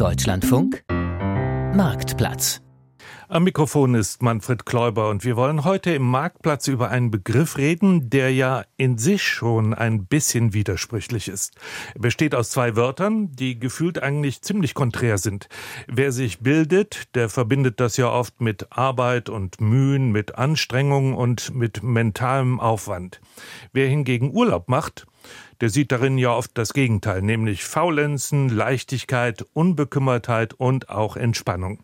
Deutschlandfunk Marktplatz am Mikrofon ist Manfred Kläuber und wir wollen heute im Marktplatz über einen Begriff reden, der ja in sich schon ein bisschen widersprüchlich ist. Er besteht aus zwei Wörtern, die gefühlt eigentlich ziemlich konträr sind. Wer sich bildet, der verbindet das ja oft mit Arbeit und Mühen, mit Anstrengung und mit mentalem Aufwand. Wer hingegen Urlaub macht, der sieht darin ja oft das Gegenteil, nämlich Faulenzen, Leichtigkeit, Unbekümmertheit und auch Entspannung.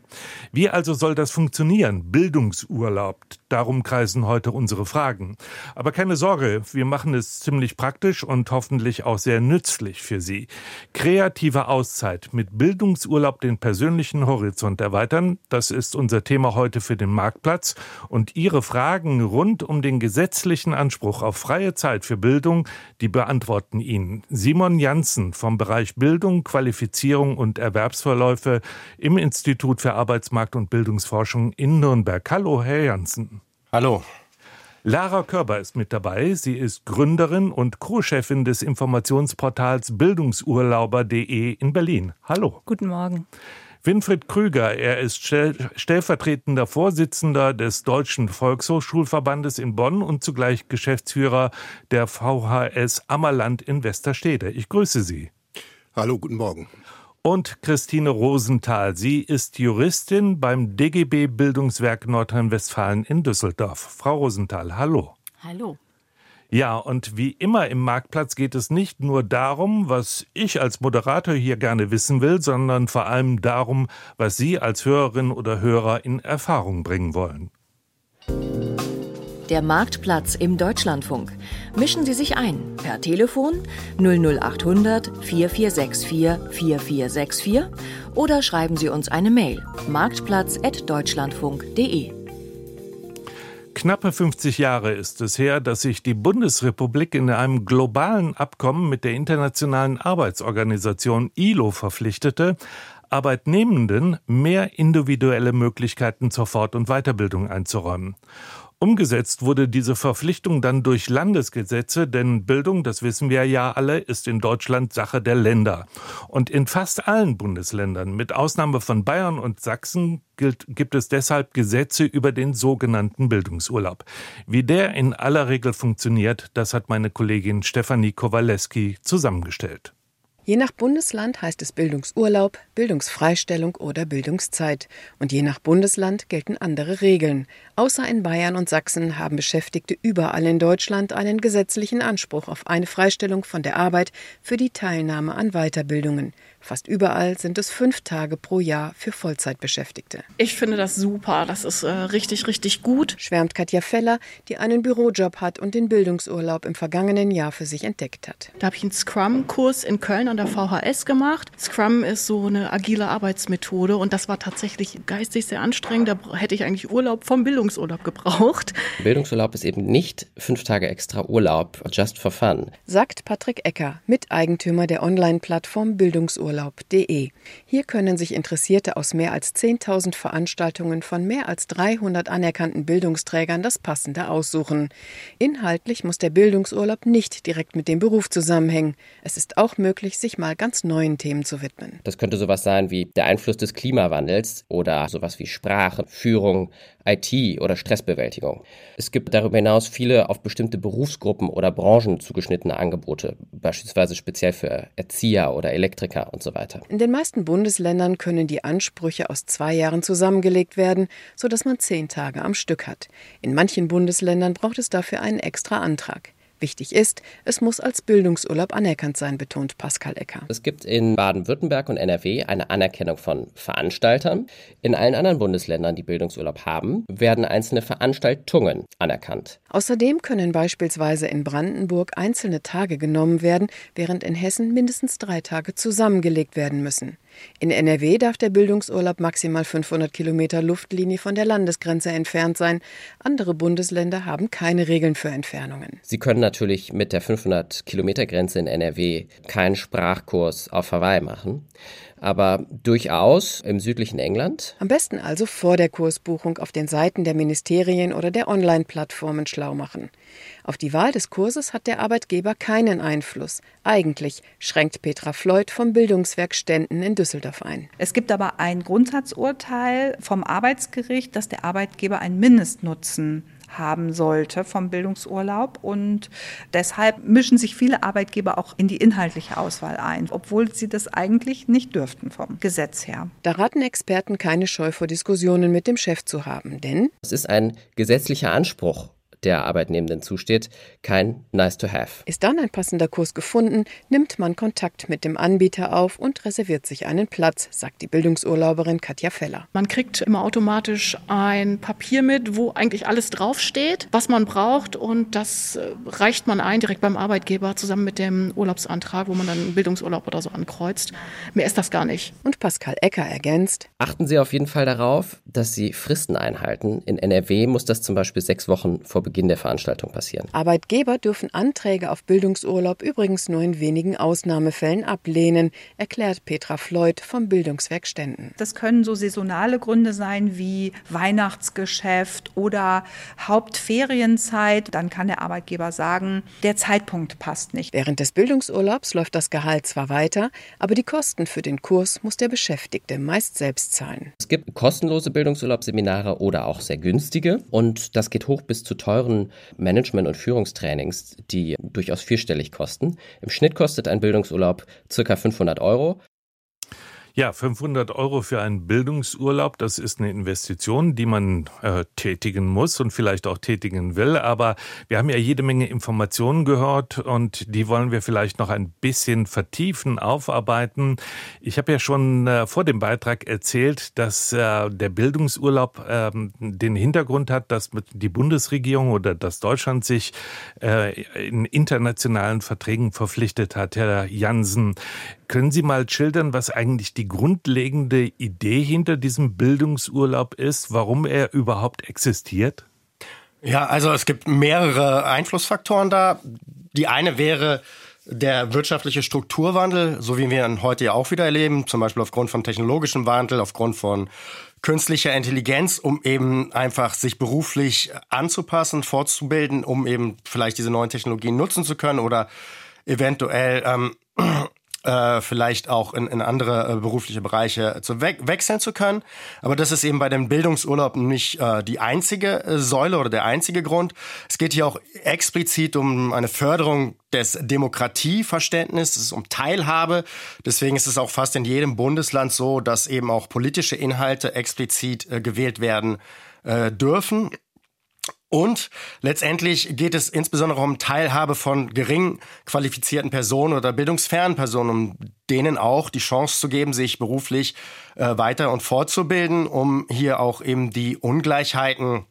Wie also soll das funktionieren? Bildungsurlaub. Darum kreisen heute unsere Fragen. Aber keine Sorge, wir machen es ziemlich praktisch und hoffentlich auch sehr nützlich für Sie. Kreative Auszeit mit Bildungsurlaub den persönlichen Horizont erweitern, das ist unser Thema heute für den Marktplatz. Und Ihre Fragen rund um den gesetzlichen Anspruch auf freie Zeit für Bildung, die beantworten antworten Ihnen Simon Janssen vom Bereich Bildung, Qualifizierung und Erwerbsverläufe im Institut für Arbeitsmarkt und Bildungsforschung in Nürnberg. Hallo, Herr Janssen. Hallo. Lara Körber ist mit dabei. Sie ist Gründerin und Co-Chefin des Informationsportals Bildungsurlauber.de in Berlin. Hallo. Guten Morgen. Winfried Krüger, er ist stellvertretender Vorsitzender des Deutschen Volkshochschulverbandes in Bonn und zugleich Geschäftsführer der VHS Ammerland in Westerstede. Ich grüße Sie. Hallo, guten Morgen. Und Christine Rosenthal. Sie ist Juristin beim DGB Bildungswerk Nordrhein-Westfalen in Düsseldorf. Frau Rosenthal, hallo. Hallo. Ja, und wie immer im Marktplatz geht es nicht nur darum, was ich als Moderator hier gerne wissen will, sondern vor allem darum, was Sie als Hörerin oder Hörer in Erfahrung bringen wollen. Der Marktplatz im Deutschlandfunk. Mischen Sie sich ein per Telefon 00800 4464 4464 oder schreiben Sie uns eine Mail marktplatz.deutschlandfunk.de. Knappe 50 Jahre ist es her, dass sich die Bundesrepublik in einem globalen Abkommen mit der Internationalen Arbeitsorganisation ILO verpflichtete, Arbeitnehmenden mehr individuelle Möglichkeiten zur Fort- und Weiterbildung einzuräumen. Umgesetzt wurde diese Verpflichtung dann durch Landesgesetze, denn Bildung, das wissen wir ja alle, ist in Deutschland Sache der Länder. Und in fast allen Bundesländern, mit Ausnahme von Bayern und Sachsen, gilt, gibt es deshalb Gesetze über den sogenannten Bildungsurlaub. Wie der in aller Regel funktioniert, das hat meine Kollegin Stefanie Kowaleski zusammengestellt. Je nach Bundesland heißt es Bildungsurlaub, Bildungsfreistellung oder Bildungszeit. Und je nach Bundesland gelten andere Regeln. Außer in Bayern und Sachsen haben Beschäftigte überall in Deutschland einen gesetzlichen Anspruch auf eine Freistellung von der Arbeit für die Teilnahme an Weiterbildungen. Fast überall sind es fünf Tage pro Jahr für Vollzeitbeschäftigte. Ich finde das super. Das ist äh, richtig, richtig gut. Schwärmt Katja Feller, die einen Bürojob hat und den Bildungsurlaub im vergangenen Jahr für sich entdeckt hat. Da habe ich einen Scrum-Kurs in Köln an der VHS gemacht. Scrum ist so eine agile Arbeitsmethode und das war tatsächlich geistig sehr anstrengend. Da hätte ich eigentlich Urlaub vom Bildungsurlaub gebraucht. Bildungsurlaub ist eben nicht fünf Tage extra Urlaub, just for fun. Sagt Patrick Ecker, Miteigentümer der Online-Plattform Bildungsurlaub urlaub.de. Hier können sich Interessierte aus mehr als 10.000 Veranstaltungen von mehr als 300 anerkannten Bildungsträgern das Passende aussuchen. Inhaltlich muss der Bildungsurlaub nicht direkt mit dem Beruf zusammenhängen. Es ist auch möglich, sich mal ganz neuen Themen zu widmen. Das könnte sowas sein wie der Einfluss des Klimawandels oder sowas wie Sprache, Führung, IT oder Stressbewältigung. Es gibt darüber hinaus viele auf bestimmte Berufsgruppen oder Branchen zugeschnittene Angebote, beispielsweise speziell für Erzieher oder Elektriker und so weiter. In den meisten Bundesländern können die Ansprüche aus zwei Jahren zusammengelegt werden, sodass man zehn Tage am Stück hat. In manchen Bundesländern braucht es dafür einen extra Antrag. Wichtig ist, es muss als Bildungsurlaub anerkannt sein, betont Pascal Ecker. Es gibt in Baden-Württemberg und NRW eine Anerkennung von Veranstaltern. In allen anderen Bundesländern, die Bildungsurlaub haben, werden einzelne Veranstaltungen anerkannt. Außerdem können beispielsweise in Brandenburg einzelne Tage genommen werden, während in Hessen mindestens drei Tage zusammengelegt werden müssen. In NRW darf der Bildungsurlaub maximal 500 Kilometer Luftlinie von der Landesgrenze entfernt sein. Andere Bundesländer haben keine Regeln für Entfernungen. Sie können natürlich mit der 500 Kilometer Grenze in NRW keinen Sprachkurs auf Hawaii machen. Aber durchaus im südlichen England. Am besten also vor der Kursbuchung auf den Seiten der Ministerien oder der Online-Plattformen schlau machen. Auf die Wahl des Kurses hat der Arbeitgeber keinen Einfluss. Eigentlich schränkt Petra Floyd vom Bildungswerk Ständen in Düsseldorf ein. Es gibt aber ein Grundsatzurteil vom Arbeitsgericht, dass der Arbeitgeber einen Mindestnutzen haben sollte vom Bildungsurlaub. Und deshalb mischen sich viele Arbeitgeber auch in die inhaltliche Auswahl ein, obwohl sie das eigentlich nicht dürften vom Gesetz her. Da raten Experten keine Scheu vor Diskussionen mit dem Chef zu haben, denn es ist ein gesetzlicher Anspruch der Arbeitnehmenden zusteht, kein Nice to Have. Ist dann ein passender Kurs gefunden, nimmt man Kontakt mit dem Anbieter auf und reserviert sich einen Platz, sagt die Bildungsurlauberin Katja Feller. Man kriegt immer automatisch ein Papier mit, wo eigentlich alles draufsteht, was man braucht und das äh, reicht man ein direkt beim Arbeitgeber zusammen mit dem Urlaubsantrag, wo man dann einen Bildungsurlaub oder so ankreuzt. Mehr ist das gar nicht. Und Pascal Ecker ergänzt. Achten Sie auf jeden Fall darauf, dass Sie Fristen einhalten. In NRW muss das zum Beispiel sechs Wochen vor Beginn der Veranstaltung passieren. Arbeitgeber dürfen Anträge auf Bildungsurlaub übrigens nur in wenigen Ausnahmefällen ablehnen, erklärt Petra Floyd vom Bildungswerk Ständen. Das können so saisonale Gründe sein wie Weihnachtsgeschäft oder Hauptferienzeit. Dann kann der Arbeitgeber sagen, der Zeitpunkt passt nicht. Während des Bildungsurlaubs läuft das Gehalt zwar weiter, aber die Kosten für den Kurs muss der Beschäftigte meist selbst zahlen. Es gibt kostenlose Bildungsurlaubsseminare oder auch sehr günstige und das geht hoch bis zu teuren teuren Management- und Führungstrainings, die durchaus vierstellig kosten. Im Schnitt kostet ein Bildungsurlaub circa 500 Euro. Ja, 500 Euro für einen Bildungsurlaub, das ist eine Investition, die man äh, tätigen muss und vielleicht auch tätigen will. Aber wir haben ja jede Menge Informationen gehört und die wollen wir vielleicht noch ein bisschen vertiefen, aufarbeiten. Ich habe ja schon äh, vor dem Beitrag erzählt, dass äh, der Bildungsurlaub ähm, den Hintergrund hat, dass die Bundesregierung oder dass Deutschland sich äh, in internationalen Verträgen verpflichtet hat. Herr Jansen, können Sie mal schildern, was eigentlich die grundlegende Idee hinter diesem Bildungsurlaub ist, warum er überhaupt existiert? Ja, also es gibt mehrere Einflussfaktoren da. Die eine wäre der wirtschaftliche Strukturwandel, so wie wir ihn heute ja auch wieder erleben, zum Beispiel aufgrund von technologischem Wandel, aufgrund von künstlicher Intelligenz, um eben einfach sich beruflich anzupassen, fortzubilden, um eben vielleicht diese neuen Technologien nutzen zu können oder eventuell ähm, äh, vielleicht auch in, in andere äh, berufliche Bereiche zu we wechseln zu können. Aber das ist eben bei dem Bildungsurlaub nicht äh, die einzige äh, Säule oder der einzige Grund. Es geht hier auch explizit um eine Förderung des Demokratieverständnisses, um Teilhabe. Deswegen ist es auch fast in jedem Bundesland so, dass eben auch politische Inhalte explizit äh, gewählt werden äh, dürfen. Und letztendlich geht es insbesondere um Teilhabe von gering qualifizierten Personen oder bildungsfernen Personen, um denen auch die Chance zu geben, sich beruflich äh, weiter und fortzubilden, um hier auch eben die Ungleichheiten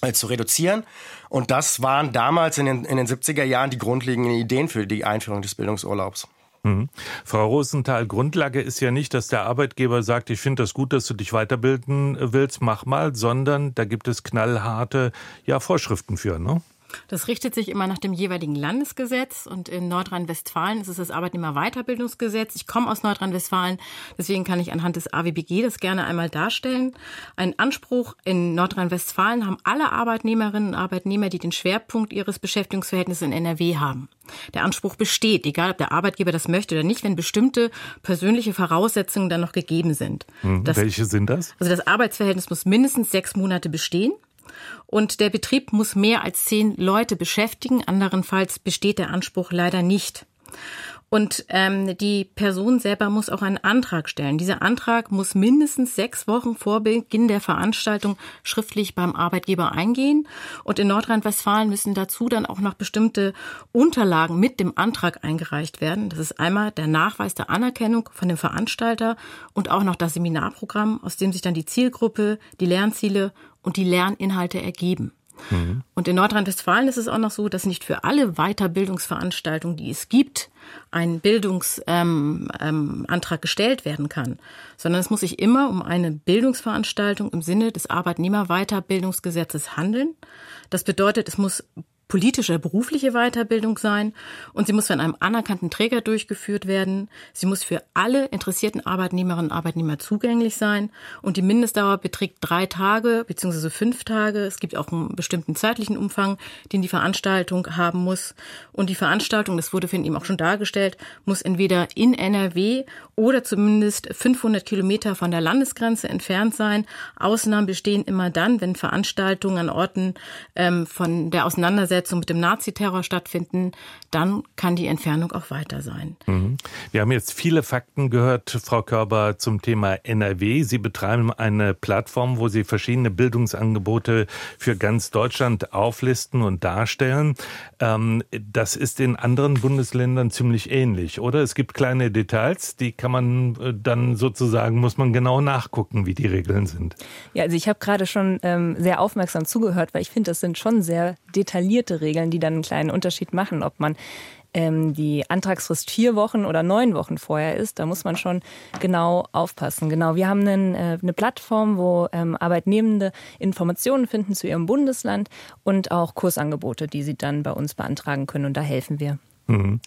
äh, zu reduzieren. Und das waren damals in den, in den 70er Jahren die grundlegenden Ideen für die Einführung des Bildungsurlaubs. Mhm. Frau Rosenthal, Grundlage ist ja nicht, dass der Arbeitgeber sagt, ich finde das gut, dass du dich weiterbilden willst, mach mal, sondern da gibt es knallharte ja, Vorschriften für, ne? Das richtet sich immer nach dem jeweiligen Landesgesetz und in Nordrhein-Westfalen ist es das Arbeitnehmerweiterbildungsgesetz. Ich komme aus Nordrhein-Westfalen, deswegen kann ich anhand des AWBG das gerne einmal darstellen. Ein Anspruch in Nordrhein-Westfalen haben alle Arbeitnehmerinnen und Arbeitnehmer, die den Schwerpunkt ihres Beschäftigungsverhältnisses in NRW haben. Der Anspruch besteht, egal ob der Arbeitgeber das möchte oder nicht, wenn bestimmte persönliche Voraussetzungen dann noch gegeben sind. Hm, das, welche sind das? Also das Arbeitsverhältnis muss mindestens sechs Monate bestehen. Und der Betrieb muss mehr als zehn Leute beschäftigen. Anderenfalls besteht der Anspruch leider nicht. Und ähm, die Person selber muss auch einen Antrag stellen. Dieser Antrag muss mindestens sechs Wochen vor Beginn der Veranstaltung schriftlich beim Arbeitgeber eingehen. Und in Nordrhein-Westfalen müssen dazu dann auch noch bestimmte Unterlagen mit dem Antrag eingereicht werden. Das ist einmal der Nachweis der Anerkennung von dem Veranstalter und auch noch das Seminarprogramm, aus dem sich dann die Zielgruppe, die Lernziele und die Lerninhalte ergeben. Mhm. Und in Nordrhein-Westfalen ist es auch noch so, dass nicht für alle Weiterbildungsveranstaltungen, die es gibt, ein Bildungsantrag ähm, ähm, gestellt werden kann, sondern es muss sich immer um eine Bildungsveranstaltung im Sinne des Arbeitnehmerweiterbildungsgesetzes handeln. Das bedeutet, es muss politische, berufliche Weiterbildung sein und sie muss von einem anerkannten Träger durchgeführt werden. Sie muss für alle interessierten Arbeitnehmerinnen und Arbeitnehmer zugänglich sein und die Mindestdauer beträgt drei Tage beziehungsweise fünf Tage. Es gibt auch einen bestimmten zeitlichen Umfang, den die Veranstaltung haben muss. Und die Veranstaltung, das wurde von ihm auch schon dargestellt, muss entweder in NRW oder zumindest 500 Kilometer von der Landesgrenze entfernt sein. Ausnahmen bestehen immer dann, wenn Veranstaltungen an Orten ähm, von der Auseinandersetzung mit dem Naziterror stattfinden, dann kann die Entfernung auch weiter sein. Mhm. Wir haben jetzt viele Fakten gehört, Frau Körber, zum Thema NRW. Sie betreiben eine Plattform, wo Sie verschiedene Bildungsangebote für ganz Deutschland auflisten und darstellen. Ähm, das ist in anderen Bundesländern ziemlich ähnlich, oder? Es gibt kleine Details, die kann man äh, dann sozusagen, muss man genau nachgucken, wie die Regeln sind. Ja, also ich habe gerade schon ähm, sehr aufmerksam zugehört, weil ich finde, das sind schon sehr detaillierte Regeln, die dann einen kleinen Unterschied machen, ob man ähm, die Antragsfrist vier Wochen oder neun Wochen vorher ist, da muss man schon genau aufpassen. Genau, wir haben einen, äh, eine Plattform, wo ähm, Arbeitnehmende Informationen finden zu ihrem Bundesland und auch Kursangebote, die sie dann bei uns beantragen können. Und da helfen wir. Mhm.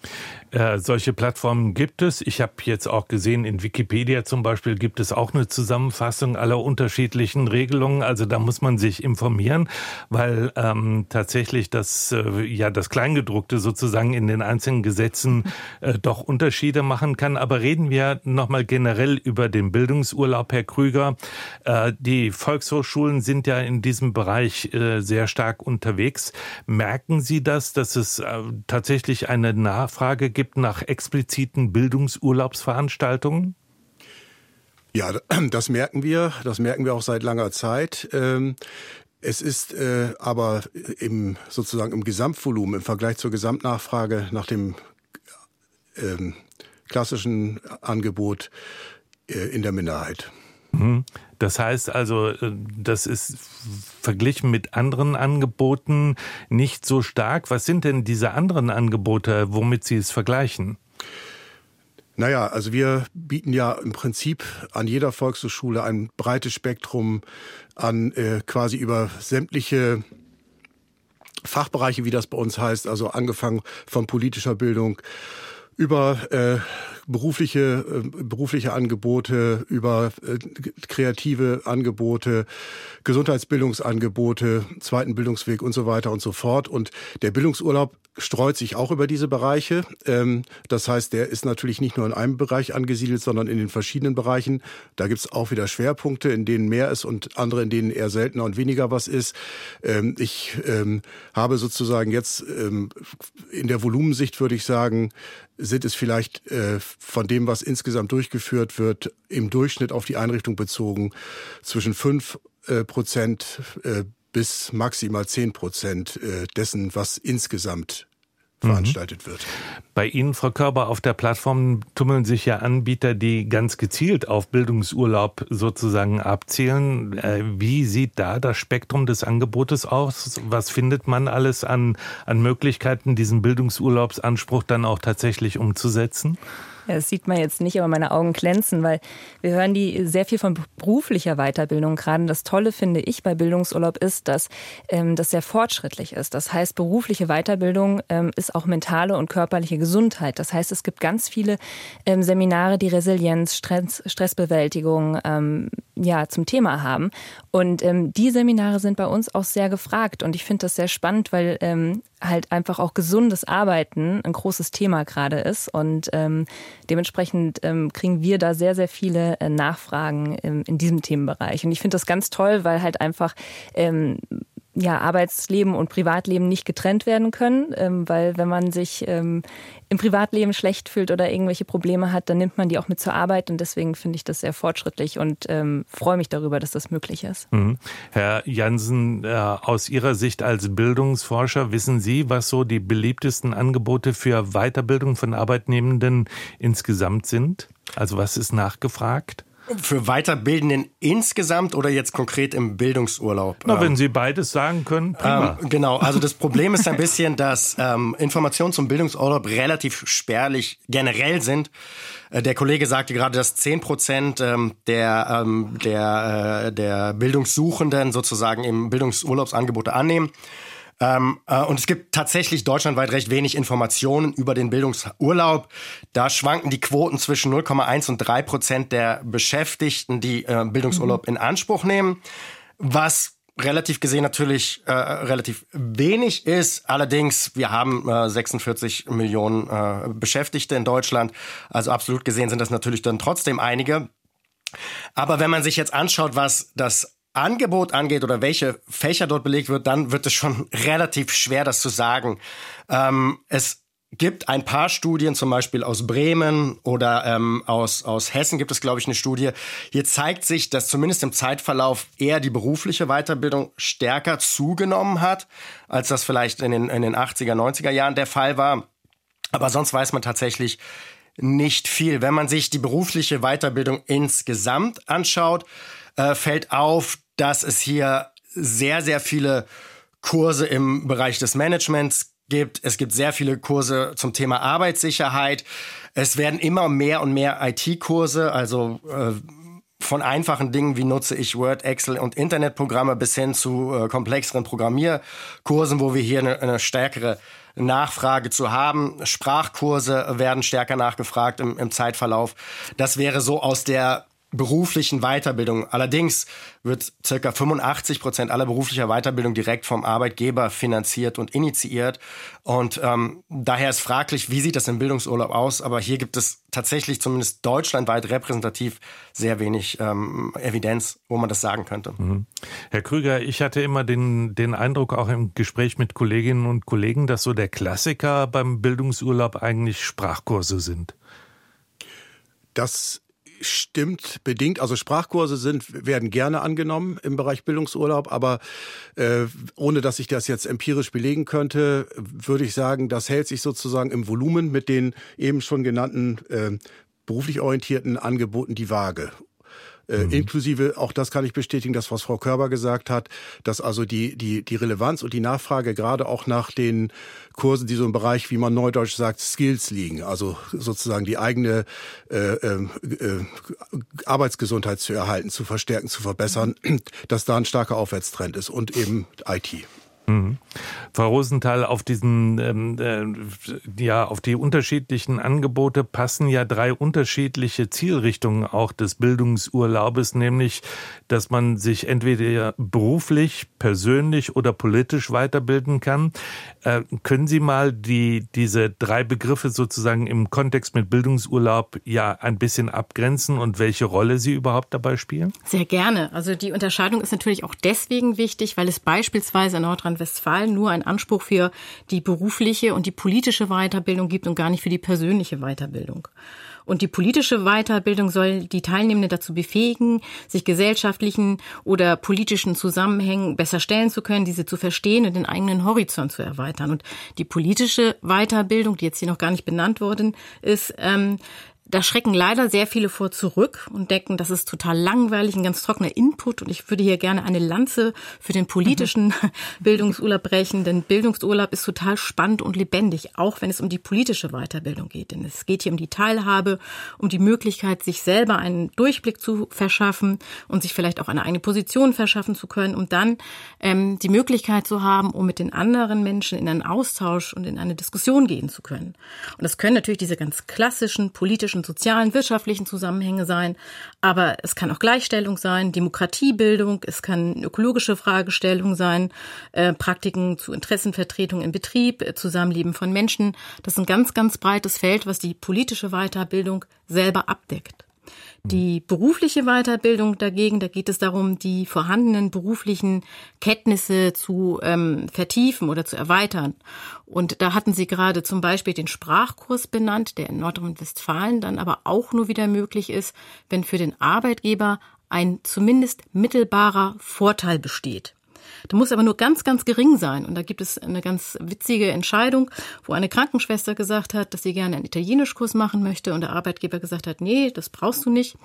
Äh, solche Plattformen gibt es. Ich habe jetzt auch gesehen, in Wikipedia zum Beispiel gibt es auch eine Zusammenfassung aller unterschiedlichen Regelungen. Also da muss man sich informieren, weil ähm, tatsächlich das äh, ja das Kleingedruckte sozusagen in den einzelnen Gesetzen äh, doch Unterschiede machen kann. Aber reden wir nochmal generell über den Bildungsurlaub, Herr Krüger. Äh, die Volkshochschulen sind ja in diesem Bereich äh, sehr stark unterwegs. Merken Sie das, dass es äh, tatsächlich eine Nachfrage gibt nach expliziten Bildungsurlaubsveranstaltungen? Ja, das merken wir. Das merken wir auch seit langer Zeit. Ähm, es ist äh, aber im, sozusagen im Gesamtvolumen, im Vergleich zur Gesamtnachfrage nach dem ähm, klassischen Angebot äh, in der Minderheit. Mhm. Das heißt also, äh, das ist verglichen mit anderen Angeboten nicht so stark. Was sind denn diese anderen Angebote, womit Sie es vergleichen? Naja, also wir bieten ja im Prinzip an jeder Volkshochschule ein breites Spektrum an äh, quasi über sämtliche Fachbereiche, wie das bei uns heißt, also angefangen von politischer Bildung über äh, berufliche, äh, berufliche Angebote, über äh, kreative Angebote, Gesundheitsbildungsangebote, zweiten Bildungsweg und so weiter und so fort. Und der Bildungsurlaub streut sich auch über diese Bereiche. Ähm, das heißt, der ist natürlich nicht nur in einem Bereich angesiedelt, sondern in den verschiedenen Bereichen. Da gibt's auch wieder Schwerpunkte, in denen mehr ist und andere, in denen eher seltener und weniger was ist. Ähm, ich ähm, habe sozusagen jetzt in der Volumensicht, würde ich sagen, sind es vielleicht äh, von dem, was insgesamt durchgeführt wird, im Durchschnitt auf die Einrichtung bezogen, zwischen fünf äh, Prozent äh, bis maximal zehn Prozent äh, dessen, was insgesamt veranstaltet wird. Bei Ihnen, Frau Körber, auf der Plattform tummeln sich ja Anbieter, die ganz gezielt auf Bildungsurlaub sozusagen abzielen. Wie sieht da das Spektrum des Angebotes aus? Was findet man alles an, an Möglichkeiten, diesen Bildungsurlaubsanspruch dann auch tatsächlich umzusetzen? Das sieht man jetzt nicht, aber meine Augen glänzen, weil wir hören die sehr viel von beruflicher Weiterbildung gerade. Das Tolle finde ich bei Bildungsurlaub ist, dass ähm, das sehr fortschrittlich ist. Das heißt, berufliche Weiterbildung ähm, ist auch mentale und körperliche Gesundheit. Das heißt, es gibt ganz viele ähm, Seminare, die Resilienz, Stress, Stressbewältigung ähm, ja zum Thema haben. Und ähm, die Seminare sind bei uns auch sehr gefragt. Und ich finde das sehr spannend, weil ähm, halt einfach auch gesundes Arbeiten ein großes Thema gerade ist. Und ähm, dementsprechend ähm, kriegen wir da sehr, sehr viele äh, Nachfragen ähm, in diesem Themenbereich. Und ich finde das ganz toll, weil halt einfach ähm, ja, Arbeitsleben und Privatleben nicht getrennt werden können, ähm, weil wenn man sich ähm, im Privatleben schlecht fühlt oder irgendwelche Probleme hat, dann nimmt man die auch mit zur Arbeit und deswegen finde ich das sehr fortschrittlich und ähm, freue mich darüber, dass das möglich ist. Mhm. Herr Jansen, äh, aus Ihrer Sicht als Bildungsforscher, wissen Sie, was so die beliebtesten Angebote für Weiterbildung von Arbeitnehmenden insgesamt sind? Also was ist nachgefragt? Für Weiterbildenden insgesamt oder jetzt konkret im Bildungsurlaub? Na, wenn ähm, Sie beides sagen können, prima. Ähm, genau, also das Problem ist ein bisschen, dass ähm, Informationen zum Bildungsurlaub relativ spärlich generell sind. Äh, der Kollege sagte gerade, dass 10 Prozent ähm, der, ähm, der, äh, der Bildungssuchenden sozusagen im Bildungsurlaubsangebote annehmen. Ähm, äh, und es gibt tatsächlich deutschlandweit recht wenig Informationen über den Bildungsurlaub. Da schwanken die Quoten zwischen 0,1 und 3 Prozent der Beschäftigten, die äh, Bildungsurlaub mhm. in Anspruch nehmen. Was relativ gesehen natürlich äh, relativ wenig ist. Allerdings, wir haben äh, 46 Millionen äh, Beschäftigte in Deutschland. Also absolut gesehen sind das natürlich dann trotzdem einige. Aber wenn man sich jetzt anschaut, was das Angebot angeht oder welche Fächer dort belegt wird, dann wird es schon relativ schwer, das zu sagen. Ähm, es gibt ein paar Studien, zum Beispiel aus Bremen oder ähm, aus, aus Hessen gibt es, glaube ich, eine Studie. Hier zeigt sich, dass zumindest im Zeitverlauf eher die berufliche Weiterbildung stärker zugenommen hat, als das vielleicht in den, in den 80er, 90er Jahren der Fall war. Aber sonst weiß man tatsächlich nicht viel. Wenn man sich die berufliche Weiterbildung insgesamt anschaut, äh, fällt auf, dass es hier sehr, sehr viele Kurse im Bereich des Managements gibt. Es gibt sehr viele Kurse zum Thema Arbeitssicherheit. Es werden immer mehr und mehr IT-Kurse, also äh, von einfachen Dingen wie nutze ich Word, Excel und Internetprogramme bis hin zu äh, komplexeren Programmierkursen, wo wir hier eine, eine stärkere Nachfrage zu haben. Sprachkurse werden stärker nachgefragt im, im Zeitverlauf. Das wäre so aus der beruflichen Weiterbildung. Allerdings wird circa 85 Prozent aller beruflicher Weiterbildung direkt vom Arbeitgeber finanziert und initiiert. Und ähm, daher ist fraglich, wie sieht das im Bildungsurlaub aus? Aber hier gibt es tatsächlich zumindest deutschlandweit repräsentativ sehr wenig ähm, Evidenz, wo man das sagen könnte. Mhm. Herr Krüger, ich hatte immer den, den Eindruck, auch im Gespräch mit Kolleginnen und Kollegen, dass so der Klassiker beim Bildungsurlaub eigentlich Sprachkurse sind. Das stimmt bedingt. Also Sprachkurse sind, werden gerne angenommen im Bereich Bildungsurlaub, aber äh, ohne dass ich das jetzt empirisch belegen könnte, würde ich sagen, das hält sich sozusagen im Volumen mit den eben schon genannten äh, beruflich orientierten Angeboten die Waage. Äh, mhm. Inklusive, auch das kann ich bestätigen, das, was Frau Körber gesagt hat, dass also die, die, die Relevanz und die Nachfrage gerade auch nach den Kursen, die so im Bereich, wie man neudeutsch sagt, Skills liegen, also sozusagen die eigene äh, äh, äh Arbeitsgesundheit zu erhalten, zu verstärken, zu verbessern, dass da ein starker Aufwärtstrend ist und eben IT. Mhm. Frau Rosenthal, auf diesen, ähm, äh, ja, auf die unterschiedlichen Angebote passen ja drei unterschiedliche Zielrichtungen auch des Bildungsurlaubes, nämlich, dass man sich entweder beruflich, persönlich oder politisch weiterbilden kann. Äh, können Sie mal die, diese drei Begriffe sozusagen im Kontext mit Bildungsurlaub ja ein bisschen abgrenzen und welche Rolle sie überhaupt dabei spielen? Sehr gerne. Also die Unterscheidung ist natürlich auch deswegen wichtig, weil es beispielsweise in Nordrhein Nordrhein-Westfalen nur einen Anspruch für die berufliche und die politische Weiterbildung gibt und gar nicht für die persönliche Weiterbildung. Und die politische Weiterbildung soll die Teilnehmenden dazu befähigen, sich gesellschaftlichen oder politischen Zusammenhängen besser stellen zu können, diese zu verstehen und den eigenen Horizont zu erweitern. Und die politische Weiterbildung, die jetzt hier noch gar nicht benannt worden ist, ähm, da schrecken leider sehr viele vor zurück und denken, das ist total langweilig, ein ganz trockener Input. Und ich würde hier gerne eine Lanze für den politischen mhm. Bildungsurlaub brechen, denn Bildungsurlaub ist total spannend und lebendig, auch wenn es um die politische Weiterbildung geht. Denn es geht hier um die Teilhabe, um die Möglichkeit, sich selber einen Durchblick zu verschaffen und sich vielleicht auch eine eigene Position verschaffen zu können, um dann ähm, die Möglichkeit zu haben, um mit den anderen Menschen in einen Austausch und in eine Diskussion gehen zu können. Und das können natürlich diese ganz klassischen politischen politischen, sozialen, wirtschaftlichen Zusammenhänge sein. Aber es kann auch Gleichstellung sein, Demokratiebildung, es kann ökologische Fragestellung sein, äh, Praktiken zu Interessenvertretung im Betrieb, äh, Zusammenleben von Menschen. Das ist ein ganz, ganz breites Feld, was die politische Weiterbildung selber abdeckt. Die berufliche Weiterbildung dagegen, da geht es darum, die vorhandenen beruflichen Kenntnisse zu ähm, vertiefen oder zu erweitern. Und da hatten Sie gerade zum Beispiel den Sprachkurs benannt, der in Nordrhein-Westfalen dann aber auch nur wieder möglich ist, wenn für den Arbeitgeber ein zumindest mittelbarer Vorteil besteht. Der muss aber nur ganz, ganz gering sein. Und da gibt es eine ganz witzige Entscheidung, wo eine Krankenschwester gesagt hat, dass sie gerne einen Italienischkurs machen möchte und der Arbeitgeber gesagt hat, nee, das brauchst du nicht.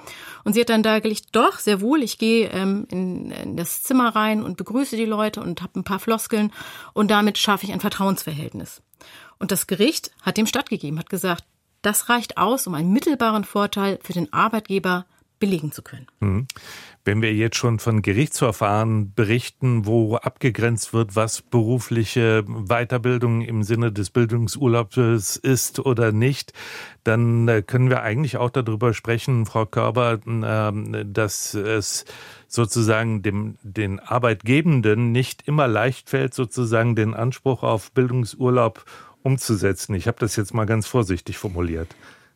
Und sie hat dann dargelegt, doch, sehr wohl, ich gehe ähm, in, in das Zimmer rein und begrüße die Leute und habe ein paar Floskeln und damit schaffe ich ein Vertrauensverhältnis. Und das Gericht hat dem stattgegeben, hat gesagt, das reicht aus, um einen mittelbaren Vorteil für den Arbeitgeber belegen zu können. Mhm. Wenn wir jetzt schon von Gerichtsverfahren berichten, wo abgegrenzt wird, was berufliche Weiterbildung im Sinne des Bildungsurlaubs ist oder nicht, dann äh, können wir eigentlich auch darüber sprechen, Frau Körber, ähm, dass es sozusagen dem, den Arbeitgebenden nicht immer leicht fällt, sozusagen den Anspruch auf Bildungsurlaub umzusetzen. Ich habe das jetzt mal ganz vorsichtig formuliert.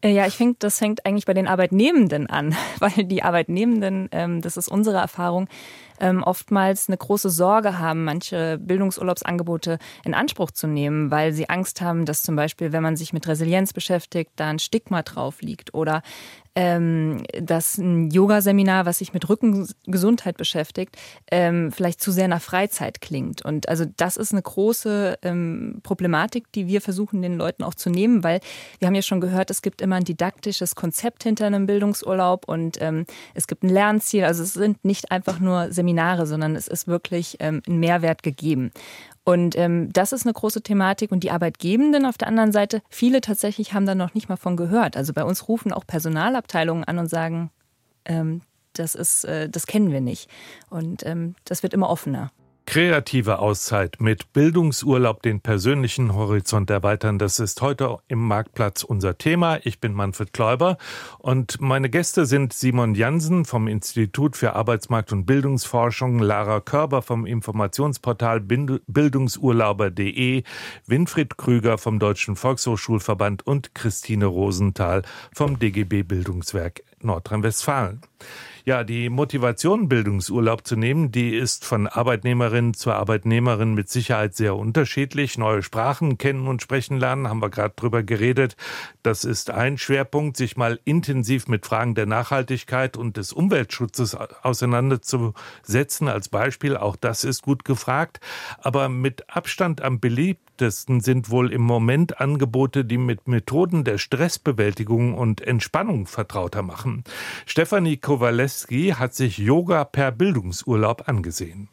Äh, ja, ich finde, das fängt eigentlich bei den Arbeitnehmenden an, weil die Arbeitnehmenden, ähm, das ist unsere Erfahrung, ähm, oftmals eine große Sorge haben, manche Bildungsurlaubsangebote in Anspruch zu nehmen, weil sie Angst haben, dass zum Beispiel, wenn man sich mit Resilienz beschäftigt, da ein Stigma drauf liegt oder ähm, dass ein Yoga-Seminar, was sich mit Rückengesundheit beschäftigt, ähm, vielleicht zu sehr nach Freizeit klingt. Und also das ist eine große ähm, Problematik, die wir versuchen, den Leuten auch zu nehmen, weil wir haben ja schon gehört, es gibt immer ein didaktisches Konzept hinter einem Bildungsurlaub und ähm, es gibt ein Lernziel. Also es sind nicht einfach nur Seminare, Seminare, sondern es ist wirklich ähm, ein Mehrwert gegeben. Und ähm, das ist eine große Thematik. Und die Arbeitgebenden auf der anderen Seite, viele tatsächlich haben da noch nicht mal von gehört. Also bei uns rufen auch Personalabteilungen an und sagen, ähm, das ist, äh, das kennen wir nicht. Und ähm, das wird immer offener. Kreative Auszeit mit Bildungsurlaub den persönlichen Horizont erweitern. Das ist heute im Marktplatz unser Thema. Ich bin Manfred Kläuber und meine Gäste sind Simon Jansen vom Institut für Arbeitsmarkt und Bildungsforschung, Lara Körber vom Informationsportal Bildungsurlauber.de, Winfried Krüger vom Deutschen Volkshochschulverband und Christine Rosenthal vom DGB Bildungswerk Nordrhein-Westfalen. Ja, die Motivation, Bildungsurlaub zu nehmen, die ist von Arbeitnehmerin zu Arbeitnehmerin mit Sicherheit sehr unterschiedlich. Neue Sprachen kennen und sprechen lernen, haben wir gerade drüber geredet. Das ist ein Schwerpunkt, sich mal intensiv mit Fragen der Nachhaltigkeit und des Umweltschutzes auseinanderzusetzen. Als Beispiel, auch das ist gut gefragt. Aber mit Abstand am beliebtesten sind wohl im Moment Angebote, die mit Methoden der Stressbewältigung und Entspannung vertrauter machen. Stefanie Kowales Walewski hat sich Yoga per Bildungsurlaub angesehen.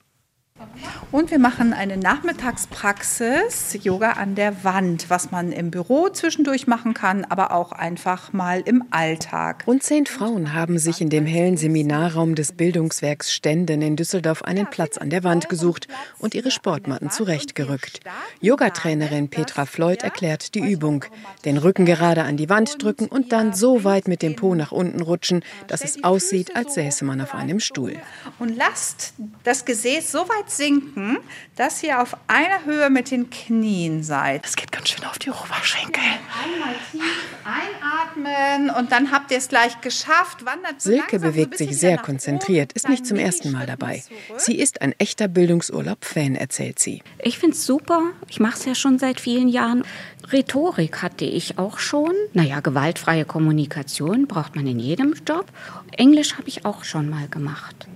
Und wir machen eine Nachmittagspraxis, Yoga an der Wand, was man im Büro zwischendurch machen kann, aber auch einfach mal im Alltag. Rund zehn Frauen haben sich in dem hellen Seminarraum des Bildungswerks Ständen in Düsseldorf einen Platz an der Wand gesucht und ihre Sportmatten zurechtgerückt. Yogatrainerin Petra Floyd erklärt die Übung. Den Rücken gerade an die Wand drücken und dann so weit mit dem Po nach unten rutschen, dass es aussieht, als säße man auf einem Stuhl. Und lasst das Gesäß so weit sinken, dass ihr auf einer Höhe mit den Knien seid. Das geht ganz schön auf die Oberschenkel. Einmal tief einatmen und dann habt ihr es gleich geschafft. Wandert so Silke bewegt sich sehr konzentriert, ist nicht zum ersten Mal dabei. Sie ist ein echter Bildungsurlaub-Fan, erzählt sie. Ich finde es super. Ich mache es ja schon seit vielen Jahren. Rhetorik hatte ich auch schon. Naja, gewaltfreie Kommunikation braucht man in jedem Job. Englisch habe ich auch schon mal gemacht.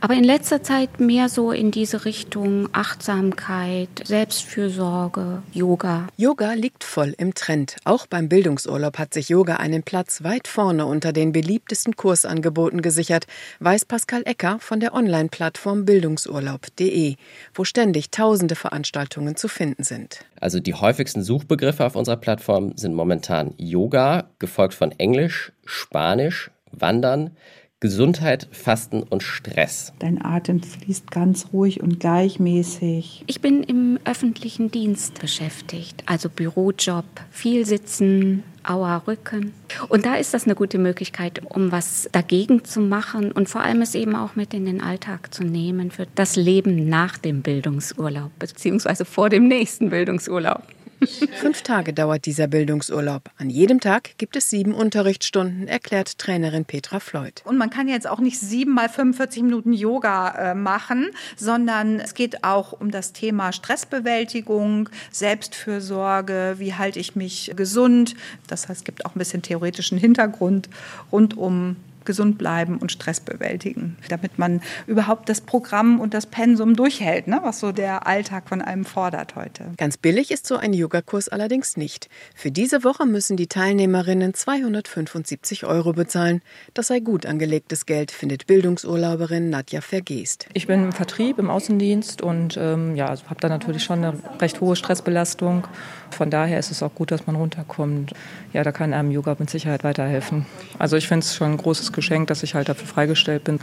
Aber in letzter Zeit mehr so in diese Richtung Achtsamkeit, Selbstfürsorge, Yoga. Yoga liegt voll im Trend. Auch beim Bildungsurlaub hat sich Yoga einen Platz weit vorne unter den beliebtesten Kursangeboten gesichert, weiß Pascal Ecker von der Online-Plattform bildungsurlaub.de, wo ständig tausende Veranstaltungen zu finden sind. Also die häufigsten Suchbegriffe auf unserer Plattform sind momentan Yoga, gefolgt von Englisch, Spanisch, Wandern, Gesundheit, Fasten und Stress. Dein Atem fließt ganz ruhig und gleichmäßig. Ich bin im öffentlichen Dienst beschäftigt, also Bürojob, viel sitzen, Auer Rücken. Und da ist das eine gute Möglichkeit, um was dagegen zu machen und vor allem es eben auch mit in den Alltag zu nehmen für das Leben nach dem Bildungsurlaub, beziehungsweise vor dem nächsten Bildungsurlaub. Fünf Tage dauert dieser Bildungsurlaub. An jedem Tag gibt es sieben Unterrichtsstunden, erklärt Trainerin Petra Floyd. Und man kann jetzt auch nicht sieben mal 45 Minuten Yoga äh, machen, sondern es geht auch um das Thema Stressbewältigung, Selbstfürsorge, wie halte ich mich gesund. Das heißt, es gibt auch ein bisschen theoretischen Hintergrund rund um gesund bleiben und Stress bewältigen, damit man überhaupt das Programm und das Pensum durchhält, ne, was so der Alltag von einem fordert heute. Ganz billig ist so ein Yogakurs allerdings nicht. Für diese Woche müssen die Teilnehmerinnen 275 Euro bezahlen. Das sei gut angelegtes Geld, findet Bildungsurlauberin Nadja Vergeest. Ich bin im Vertrieb, im Außendienst und ähm, ja, also habe da natürlich schon eine recht hohe Stressbelastung. Von daher ist es auch gut, dass man runterkommt. Ja, da kann einem Yoga mit Sicherheit weiterhelfen. Also ich finde es schon ein großes geschenkt, dass ich halt dafür freigestellt bin.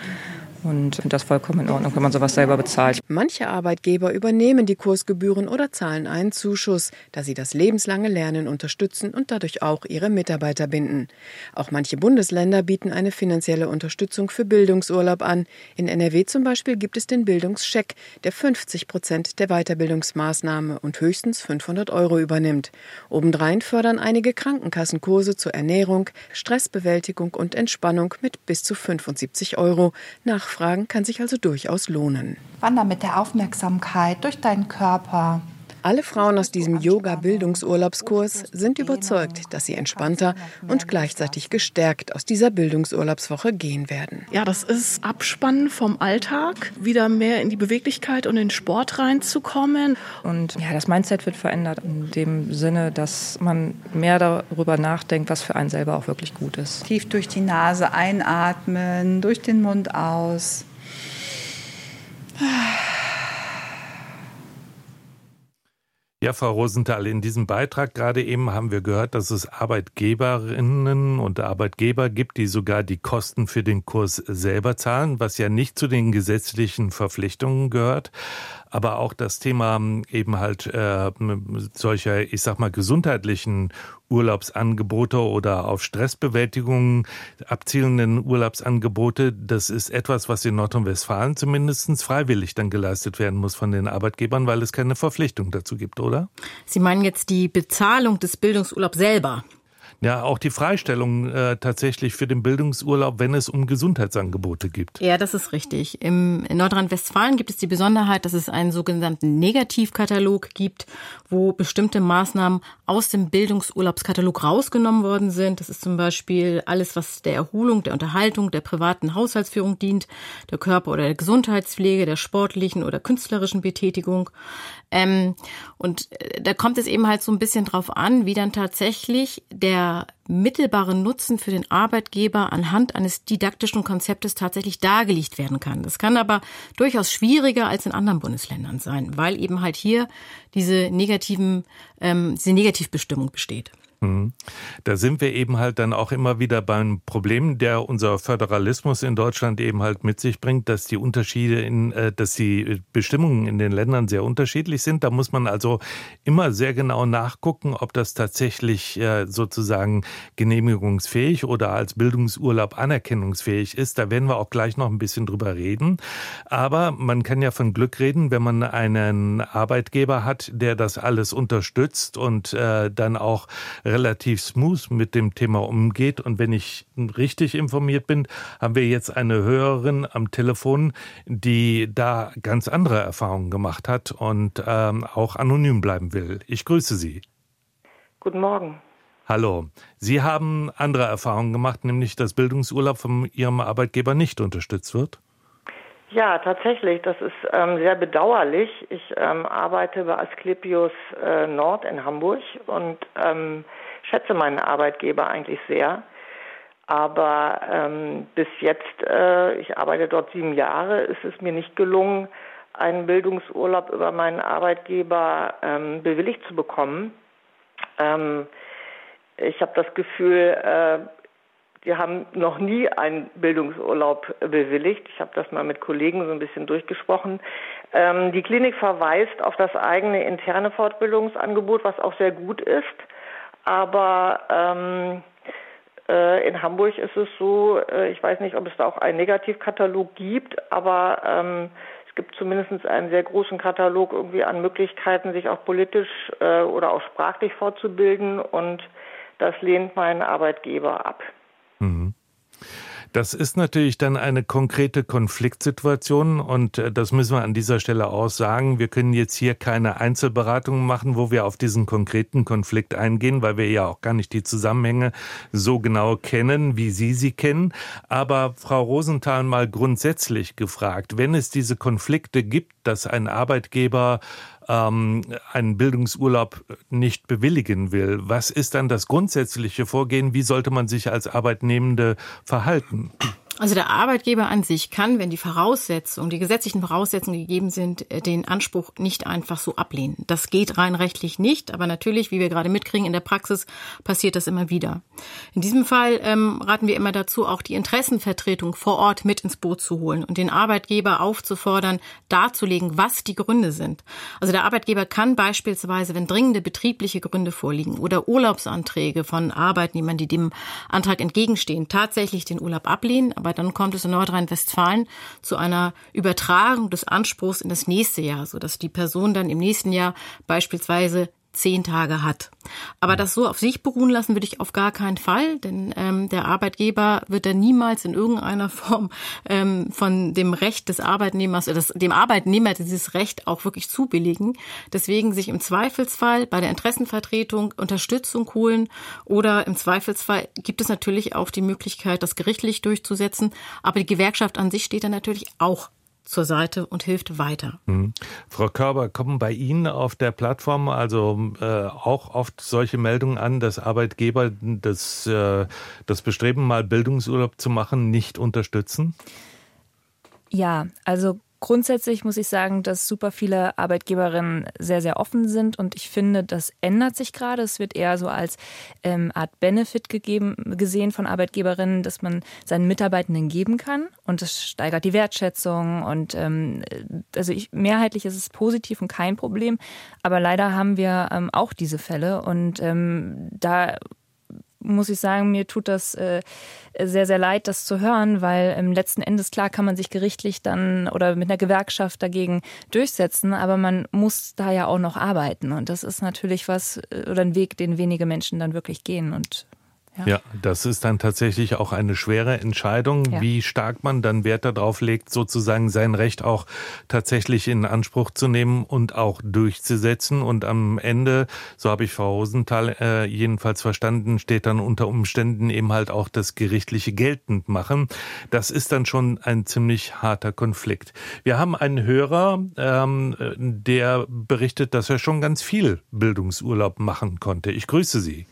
Und das vollkommen in Ordnung, wenn man sowas selber bezahlt. Manche Arbeitgeber übernehmen die Kursgebühren oder zahlen einen Zuschuss, da sie das lebenslange Lernen unterstützen und dadurch auch ihre Mitarbeiter binden. Auch manche Bundesländer bieten eine finanzielle Unterstützung für Bildungsurlaub an. In NRW zum Beispiel gibt es den Bildungscheck, der 50 Prozent der Weiterbildungsmaßnahme und höchstens 500 Euro übernimmt. Obendrein fördern einige Krankenkassenkurse zur Ernährung, Stressbewältigung und Entspannung mit bis zu 75 Euro nach Nachfragen kann sich also durchaus lohnen. Wander mit der Aufmerksamkeit durch deinen Körper. Alle Frauen aus diesem Yoga-Bildungsurlaubskurs sind überzeugt, dass sie entspannter und gleichzeitig gestärkt aus dieser Bildungsurlaubswoche gehen werden. Ja, das ist Abspannen vom Alltag, wieder mehr in die Beweglichkeit und in den Sport reinzukommen. Und ja, das Mindset wird verändert in dem Sinne, dass man mehr darüber nachdenkt, was für einen selber auch wirklich gut ist. Tief durch die Nase einatmen, durch den Mund aus. Ja, Frau Rosenthal, in diesem Beitrag gerade eben haben wir gehört, dass es Arbeitgeberinnen und Arbeitgeber gibt, die sogar die Kosten für den Kurs selber zahlen, was ja nicht zu den gesetzlichen Verpflichtungen gehört. Aber auch das Thema eben halt äh, solcher, ich sag mal, gesundheitlichen Urlaubsangebote oder auf Stressbewältigung abzielenden Urlaubsangebote, das ist etwas, was in Nordrhein-Westfalen zumindest freiwillig dann geleistet werden muss von den Arbeitgebern, weil es keine Verpflichtung dazu gibt, oder? Sie meinen jetzt die Bezahlung des Bildungsurlaubs selber? Ja, auch die Freistellung äh, tatsächlich für den Bildungsurlaub, wenn es um Gesundheitsangebote gibt. Ja, das ist richtig. Im Nordrhein-Westfalen gibt es die Besonderheit, dass es einen sogenannten Negativkatalog gibt, wo bestimmte Maßnahmen aus dem Bildungsurlaubskatalog rausgenommen worden sind. Das ist zum Beispiel alles, was der Erholung, der Unterhaltung, der privaten Haushaltsführung dient, der Körper- oder der Gesundheitspflege, der sportlichen oder künstlerischen Betätigung. Ähm, und äh, da kommt es eben halt so ein bisschen drauf an, wie dann tatsächlich der mittelbare Nutzen für den Arbeitgeber anhand eines didaktischen Konzeptes tatsächlich dargelegt werden kann. Das kann aber durchaus schwieriger als in anderen Bundesländern sein, weil eben halt hier diese negativen, ähm, diese Negativbestimmung besteht. Mhm. Da sind wir eben halt dann auch immer wieder beim Problem, der unser Föderalismus in Deutschland eben halt mit sich bringt, dass die Unterschiede in, äh, dass die Bestimmungen in den Ländern sehr unterschiedlich sind. Da muss man also immer sehr genau nachgucken, ob das tatsächlich äh, sozusagen genehmigungsfähig oder als Bildungsurlaub anerkennungsfähig ist. Da werden wir auch gleich noch ein bisschen drüber reden. Aber man kann ja von Glück reden, wenn man einen Arbeitgeber hat, der das alles unterstützt und äh, dann auch relativ smooth mit dem Thema umgeht. Und wenn ich richtig informiert bin, haben wir jetzt eine Hörerin am Telefon, die da ganz andere Erfahrungen gemacht hat und ähm, auch anonym bleiben will. Ich grüße Sie. Guten Morgen. Hallo. Sie haben andere Erfahrungen gemacht, nämlich dass Bildungsurlaub von Ihrem Arbeitgeber nicht unterstützt wird? Ja, tatsächlich. Das ist ähm, sehr bedauerlich. Ich ähm, arbeite bei Asklepios äh, Nord in Hamburg und ähm, schätze meinen Arbeitgeber eigentlich sehr. Aber ähm, bis jetzt, äh, ich arbeite dort sieben Jahre, ist es mir nicht gelungen, einen Bildungsurlaub über meinen Arbeitgeber ähm, bewilligt zu bekommen. Ähm, ich habe das Gefühl, äh, die haben noch nie einen Bildungsurlaub bewilligt. Ich habe das mal mit Kollegen so ein bisschen durchgesprochen. Ähm, die Klinik verweist auf das eigene interne Fortbildungsangebot, was auch sehr gut ist. Aber ähm, äh, in Hamburg ist es so, äh, ich weiß nicht, ob es da auch einen Negativkatalog gibt, aber ähm, es gibt zumindest einen sehr großen Katalog irgendwie an Möglichkeiten, sich auch politisch äh, oder auch sprachlich fortzubilden und das lehnt mein Arbeitgeber ab. Das ist natürlich dann eine konkrete Konfliktsituation und äh, das müssen wir an dieser Stelle auch sagen. Wir können jetzt hier keine Einzelberatungen machen, wo wir auf diesen konkreten Konflikt eingehen, weil wir ja auch gar nicht die Zusammenhänge so genau kennen, wie Sie sie kennen. Aber Frau Rosenthal mal grundsätzlich gefragt, wenn es diese Konflikte gibt, dass ein Arbeitgeber ähm, einen Bildungsurlaub nicht bewilligen will, was ist dann das grundsätzliche Vorgehen? Wie sollte man sich als Arbeitnehmende verhalten? Also der Arbeitgeber an sich kann, wenn die Voraussetzungen, die gesetzlichen Voraussetzungen gegeben sind, äh, den Anspruch nicht einfach so ablehnen. Das geht rein rechtlich nicht, aber natürlich, wie wir gerade mitkriegen, in der Praxis passiert das immer wieder. In diesem Fall ähm, raten wir immer dazu, auch die Interessenvertretung vor Ort mit ins Boot zu holen und den Arbeitgeber aufzufordern, darzulegen, was die Gründe sind. Also der Arbeitgeber kann beispielsweise, wenn dringende betriebliche Gründe vorliegen oder Urlaubsanträge von Arbeitnehmern, die dem Antrag entgegenstehen, tatsächlich den Urlaub ablehnen, aber dann kommt es in Nordrhein-Westfalen zu einer Übertragung des Anspruchs in das nächste Jahr, sodass die Person dann im nächsten Jahr beispielsweise zehn Tage hat. Aber das so auf sich beruhen lassen würde ich auf gar keinen Fall, denn ähm, der Arbeitgeber wird dann niemals in irgendeiner Form ähm, von dem Recht des Arbeitnehmers oder des, dem Arbeitnehmer dieses Recht auch wirklich zubilligen. Deswegen sich im Zweifelsfall bei der Interessenvertretung Unterstützung holen oder im Zweifelsfall gibt es natürlich auch die Möglichkeit, das gerichtlich durchzusetzen. Aber die Gewerkschaft an sich steht dann natürlich auch zur Seite und hilft weiter. Mhm. Frau Körber, kommen bei Ihnen auf der Plattform also äh, auch oft solche Meldungen an, dass Arbeitgeber das, äh, das Bestreben, mal Bildungsurlaub zu machen, nicht unterstützen? Ja, also Grundsätzlich muss ich sagen, dass super viele Arbeitgeberinnen sehr, sehr offen sind und ich finde, das ändert sich gerade. Es wird eher so als ähm, Art Benefit gegeben, gesehen von Arbeitgeberinnen, dass man seinen Mitarbeitenden geben kann und das steigert die Wertschätzung und ähm, also ich, mehrheitlich ist es positiv und kein Problem, aber leider haben wir ähm, auch diese Fälle und ähm, da muss ich sagen, mir tut das äh, sehr, sehr leid, das zu hören, weil im letzten Endes, klar, kann man sich gerichtlich dann oder mit einer Gewerkschaft dagegen durchsetzen, aber man muss da ja auch noch arbeiten. Und das ist natürlich was äh, oder ein Weg, den wenige Menschen dann wirklich gehen. Und ja. ja. das ist dann tatsächlich auch eine schwere Entscheidung, ja. wie stark man dann Wert darauf legt, sozusagen sein Recht auch tatsächlich in Anspruch zu nehmen und auch durchzusetzen. Und am Ende, so habe ich Frau Rosenthal äh, jedenfalls verstanden, steht dann unter Umständen eben halt auch das gerichtliche geltend machen. Das ist dann schon ein ziemlich harter Konflikt. Wir haben einen Hörer, ähm, der berichtet, dass er schon ganz viel Bildungsurlaub machen konnte. Ich grüße Sie.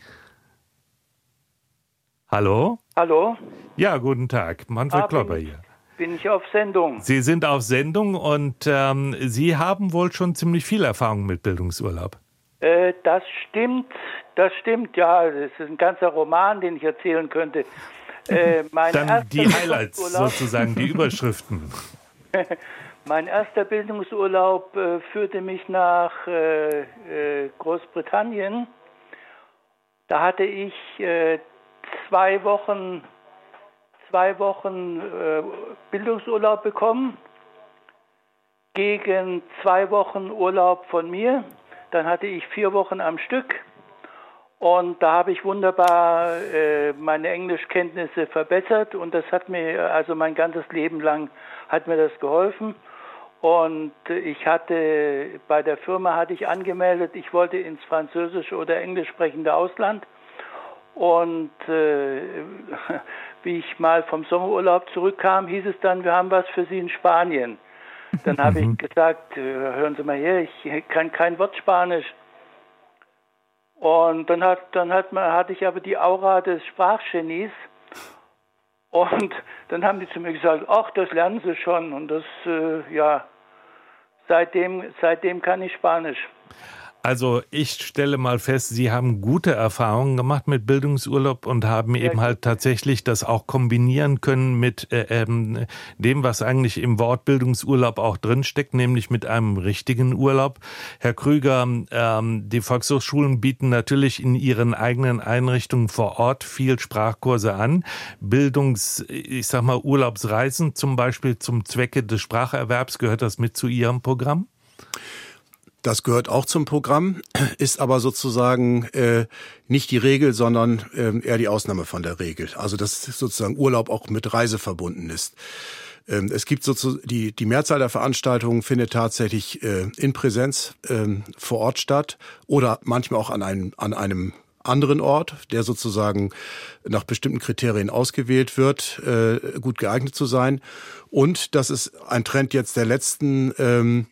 Hallo? Hallo? Ja, guten Tag. Manfred ah, Klopper hier. Bin ich auf Sendung? Sie sind auf Sendung und ähm, Sie haben wohl schon ziemlich viel Erfahrung mit Bildungsurlaub. Äh, das stimmt, das stimmt, ja. Das ist ein ganzer Roman, den ich erzählen könnte. Äh, Dann die Highlights sozusagen, die Überschriften. mein erster Bildungsurlaub äh, führte mich nach äh, äh, Großbritannien. Da hatte ich äh, zwei Wochen, zwei Wochen äh, Bildungsurlaub bekommen, gegen zwei Wochen Urlaub von mir. Dann hatte ich vier Wochen am Stück und da habe ich wunderbar äh, meine Englischkenntnisse verbessert und das hat mir also mein ganzes Leben lang hat mir das geholfen. Und ich hatte bei der Firma hatte ich angemeldet, ich wollte ins französische oder englisch sprechende Ausland und äh, wie ich mal vom Sommerurlaub zurückkam, hieß es dann, wir haben was für Sie in Spanien. Dann habe ich mhm. gesagt, äh, hören Sie mal her, ich kann kein Wort Spanisch. Und dann hat, dann hat man, hatte ich aber die Aura des Sprachgenies. Und dann haben die zu mir gesagt, ach, das lernen Sie schon. Und das, äh, ja, seitdem, seitdem kann ich Spanisch. Also ich stelle mal fest, Sie haben gute Erfahrungen gemacht mit Bildungsurlaub und haben ja, eben halt tatsächlich das auch kombinieren können mit äh, ähm, dem, was eigentlich im Wort Bildungsurlaub auch drinsteckt, nämlich mit einem richtigen Urlaub. Herr Krüger, ähm, die Volkshochschulen bieten natürlich in ihren eigenen Einrichtungen vor Ort viel Sprachkurse an. Bildungs, ich sag mal, Urlaubsreisen zum Beispiel zum Zwecke des Spracherwerbs, gehört das mit zu Ihrem Programm? Das gehört auch zum Programm, ist aber sozusagen äh, nicht die Regel, sondern äh, eher die Ausnahme von der Regel. Also dass sozusagen Urlaub auch mit Reise verbunden ist. Ähm, es gibt sozusagen die, die Mehrzahl der Veranstaltungen findet tatsächlich äh, in Präsenz ähm, vor Ort statt oder manchmal auch an einem, an einem anderen Ort, der sozusagen nach bestimmten Kriterien ausgewählt wird, äh, gut geeignet zu sein. Und das ist ein Trend jetzt der letzten ähm,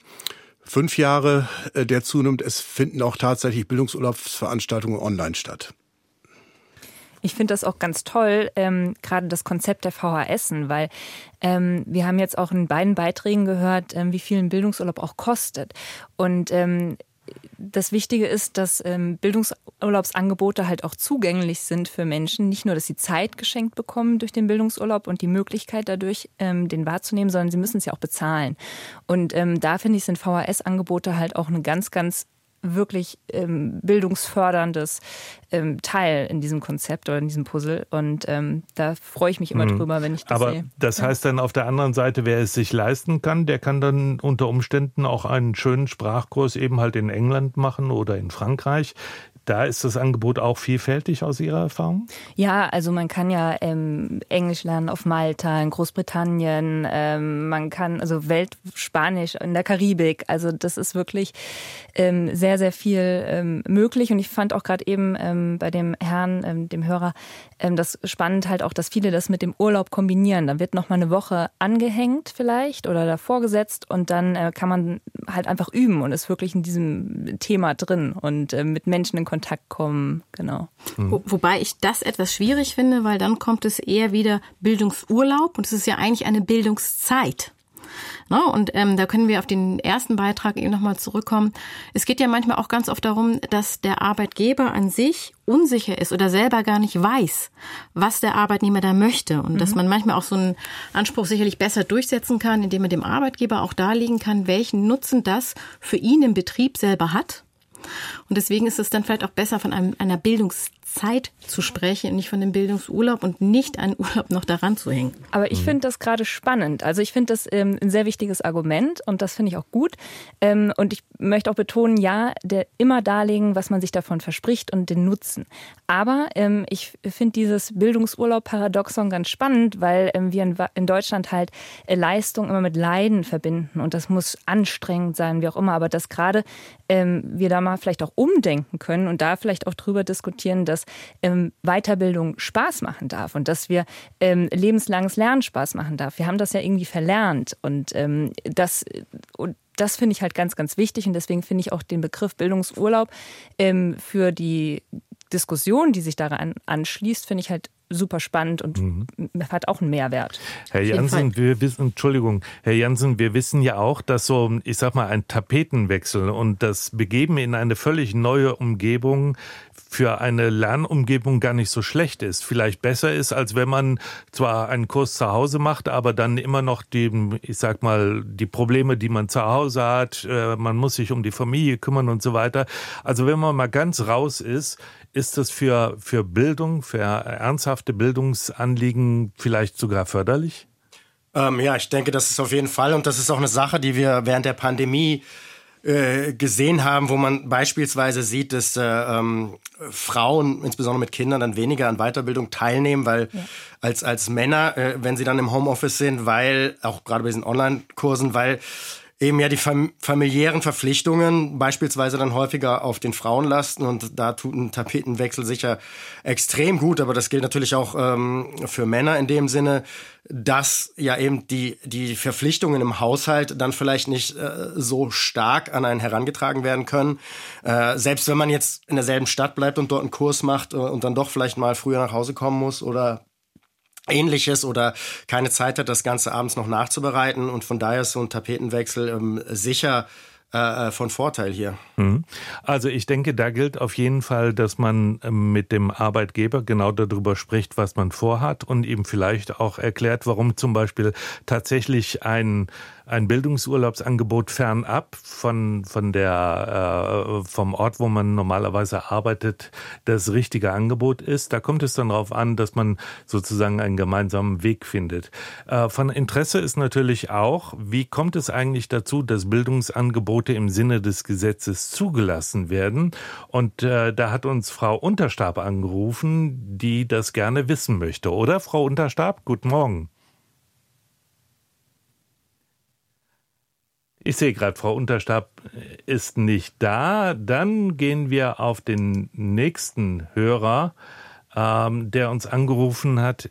fünf Jahre, äh, der zunimmt. Es finden auch tatsächlich Bildungsurlaubsveranstaltungen online statt. Ich finde das auch ganz toll, ähm, gerade das Konzept der VHSen, weil ähm, wir haben jetzt auch in beiden Beiträgen gehört, ähm, wie viel ein Bildungsurlaub auch kostet. Und ähm, das Wichtige ist, dass ähm, Bildungsurlaubsangebote halt auch zugänglich sind für Menschen. Nicht nur, dass sie Zeit geschenkt bekommen durch den Bildungsurlaub und die Möglichkeit dadurch, ähm, den wahrzunehmen, sondern sie müssen es ja auch bezahlen. Und ähm, da finde ich, sind VHS-Angebote halt auch eine ganz, ganz wirklich ähm, bildungsförderndes ähm, Teil in diesem Konzept oder in diesem Puzzle. Und ähm, da freue ich mich immer mhm. drüber, wenn ich das Aber sehe. das heißt dann auf der anderen Seite, wer es sich leisten kann, der kann dann unter Umständen auch einen schönen Sprachkurs eben halt in England machen oder in Frankreich. Da ist das Angebot auch vielfältig aus Ihrer Erfahrung? Ja, also man kann ja ähm, Englisch lernen auf Malta, in Großbritannien, ähm, man kann also Weltspanisch in der Karibik. Also das ist wirklich ähm, sehr, sehr viel ähm, möglich. Und ich fand auch gerade eben ähm, bei dem Herrn, ähm, dem Hörer, das spannend halt auch, dass viele das mit dem Urlaub kombinieren. Da wird noch mal eine Woche angehängt vielleicht oder davor gesetzt und dann äh, kann man halt einfach üben und ist wirklich in diesem Thema drin und äh, mit Menschen in Kontakt Kontakt kommen, genau. Wo, wobei ich das etwas schwierig finde, weil dann kommt es eher wieder Bildungsurlaub und es ist ja eigentlich eine Bildungszeit. Ne? Und ähm, da können wir auf den ersten Beitrag eben nochmal zurückkommen. Es geht ja manchmal auch ganz oft darum, dass der Arbeitgeber an sich unsicher ist oder selber gar nicht weiß, was der Arbeitnehmer da möchte. Und mhm. dass man manchmal auch so einen Anspruch sicherlich besser durchsetzen kann, indem man dem Arbeitgeber auch darlegen kann, welchen Nutzen das für ihn im Betrieb selber hat und deswegen ist es dann vielleicht auch besser, von einem, einer Bildungs Zeit zu sprechen und nicht von dem Bildungsurlaub und nicht einen Urlaub noch daran zu hängen. Aber ich finde das gerade spannend. Also ich finde das ähm, ein sehr wichtiges Argument und das finde ich auch gut. Ähm, und ich möchte auch betonen, ja, der immer darlegen, was man sich davon verspricht und den Nutzen. Aber ähm, ich finde dieses Bildungsurlaub-Paradoxon ganz spannend, weil ähm, wir in, in, Deutschland halt äh, Leistung immer mit Leiden verbinden und das muss anstrengend sein, wie auch immer. Aber dass gerade ähm, wir da mal vielleicht auch umdenken können und da vielleicht auch drüber diskutieren, dass ähm, Weiterbildung Spaß machen darf und dass wir ähm, lebenslanges Lernen Spaß machen darf. Wir haben das ja irgendwie verlernt und ähm, das und das finde ich halt ganz, ganz wichtig und deswegen finde ich auch den Begriff Bildungsurlaub ähm, für die Diskussion, die sich daran anschließt, finde ich halt super spannend und mhm. hat auch einen Mehrwert. Herr Jansen, wir wissen, Entschuldigung, Herr Jansen, wir wissen ja auch, dass so, ich sag mal, ein Tapetenwechsel und das Begeben in eine völlig neue Umgebung für eine Lernumgebung gar nicht so schlecht ist. Vielleicht besser ist, als wenn man zwar einen Kurs zu Hause macht, aber dann immer noch die, ich sag mal, die Probleme, die man zu Hause hat, äh, man muss sich um die Familie kümmern und so weiter. Also wenn man mal ganz raus ist, ist das für, für Bildung, für ernsthafte Bildungsanliegen vielleicht sogar förderlich? Ähm, ja, ich denke, das ist auf jeden Fall. Und das ist auch eine Sache, die wir während der Pandemie äh, gesehen haben, wo man beispielsweise sieht, dass äh, ähm, Frauen, insbesondere mit Kindern, dann weniger an Weiterbildung teilnehmen, weil ja. als, als Männer, äh, wenn sie dann im Homeoffice sind, weil, auch gerade bei diesen Online-Kursen, weil eben ja die fam familiären Verpflichtungen beispielsweise dann häufiger auf den Frauen lasten und da tut ein Tapetenwechsel sicher extrem gut, aber das gilt natürlich auch ähm, für Männer in dem Sinne, dass ja eben die, die Verpflichtungen im Haushalt dann vielleicht nicht äh, so stark an einen herangetragen werden können. Äh, selbst wenn man jetzt in derselben Stadt bleibt und dort einen Kurs macht äh, und dann doch vielleicht mal früher nach Hause kommen muss oder ähnliches oder keine Zeit hat, das Ganze abends noch nachzubereiten. Und von daher ist so ein Tapetenwechsel ähm, sicher äh, äh, von Vorteil hier. Mhm. Also ich denke, da gilt auf jeden Fall, dass man ähm, mit dem Arbeitgeber genau darüber spricht, was man vorhat und ihm vielleicht auch erklärt, warum zum Beispiel tatsächlich ein ein Bildungsurlaubsangebot fernab von, von der, äh, vom Ort, wo man normalerweise arbeitet, das richtige Angebot ist. Da kommt es dann darauf an, dass man sozusagen einen gemeinsamen Weg findet. Äh, von Interesse ist natürlich auch, wie kommt es eigentlich dazu, dass Bildungsangebote im Sinne des Gesetzes zugelassen werden? Und äh, da hat uns Frau Unterstab angerufen, die das gerne wissen möchte, oder? Frau Unterstab, guten Morgen. Ich sehe gerade, Frau Unterstab ist nicht da. Dann gehen wir auf den nächsten Hörer, ähm, der uns angerufen hat.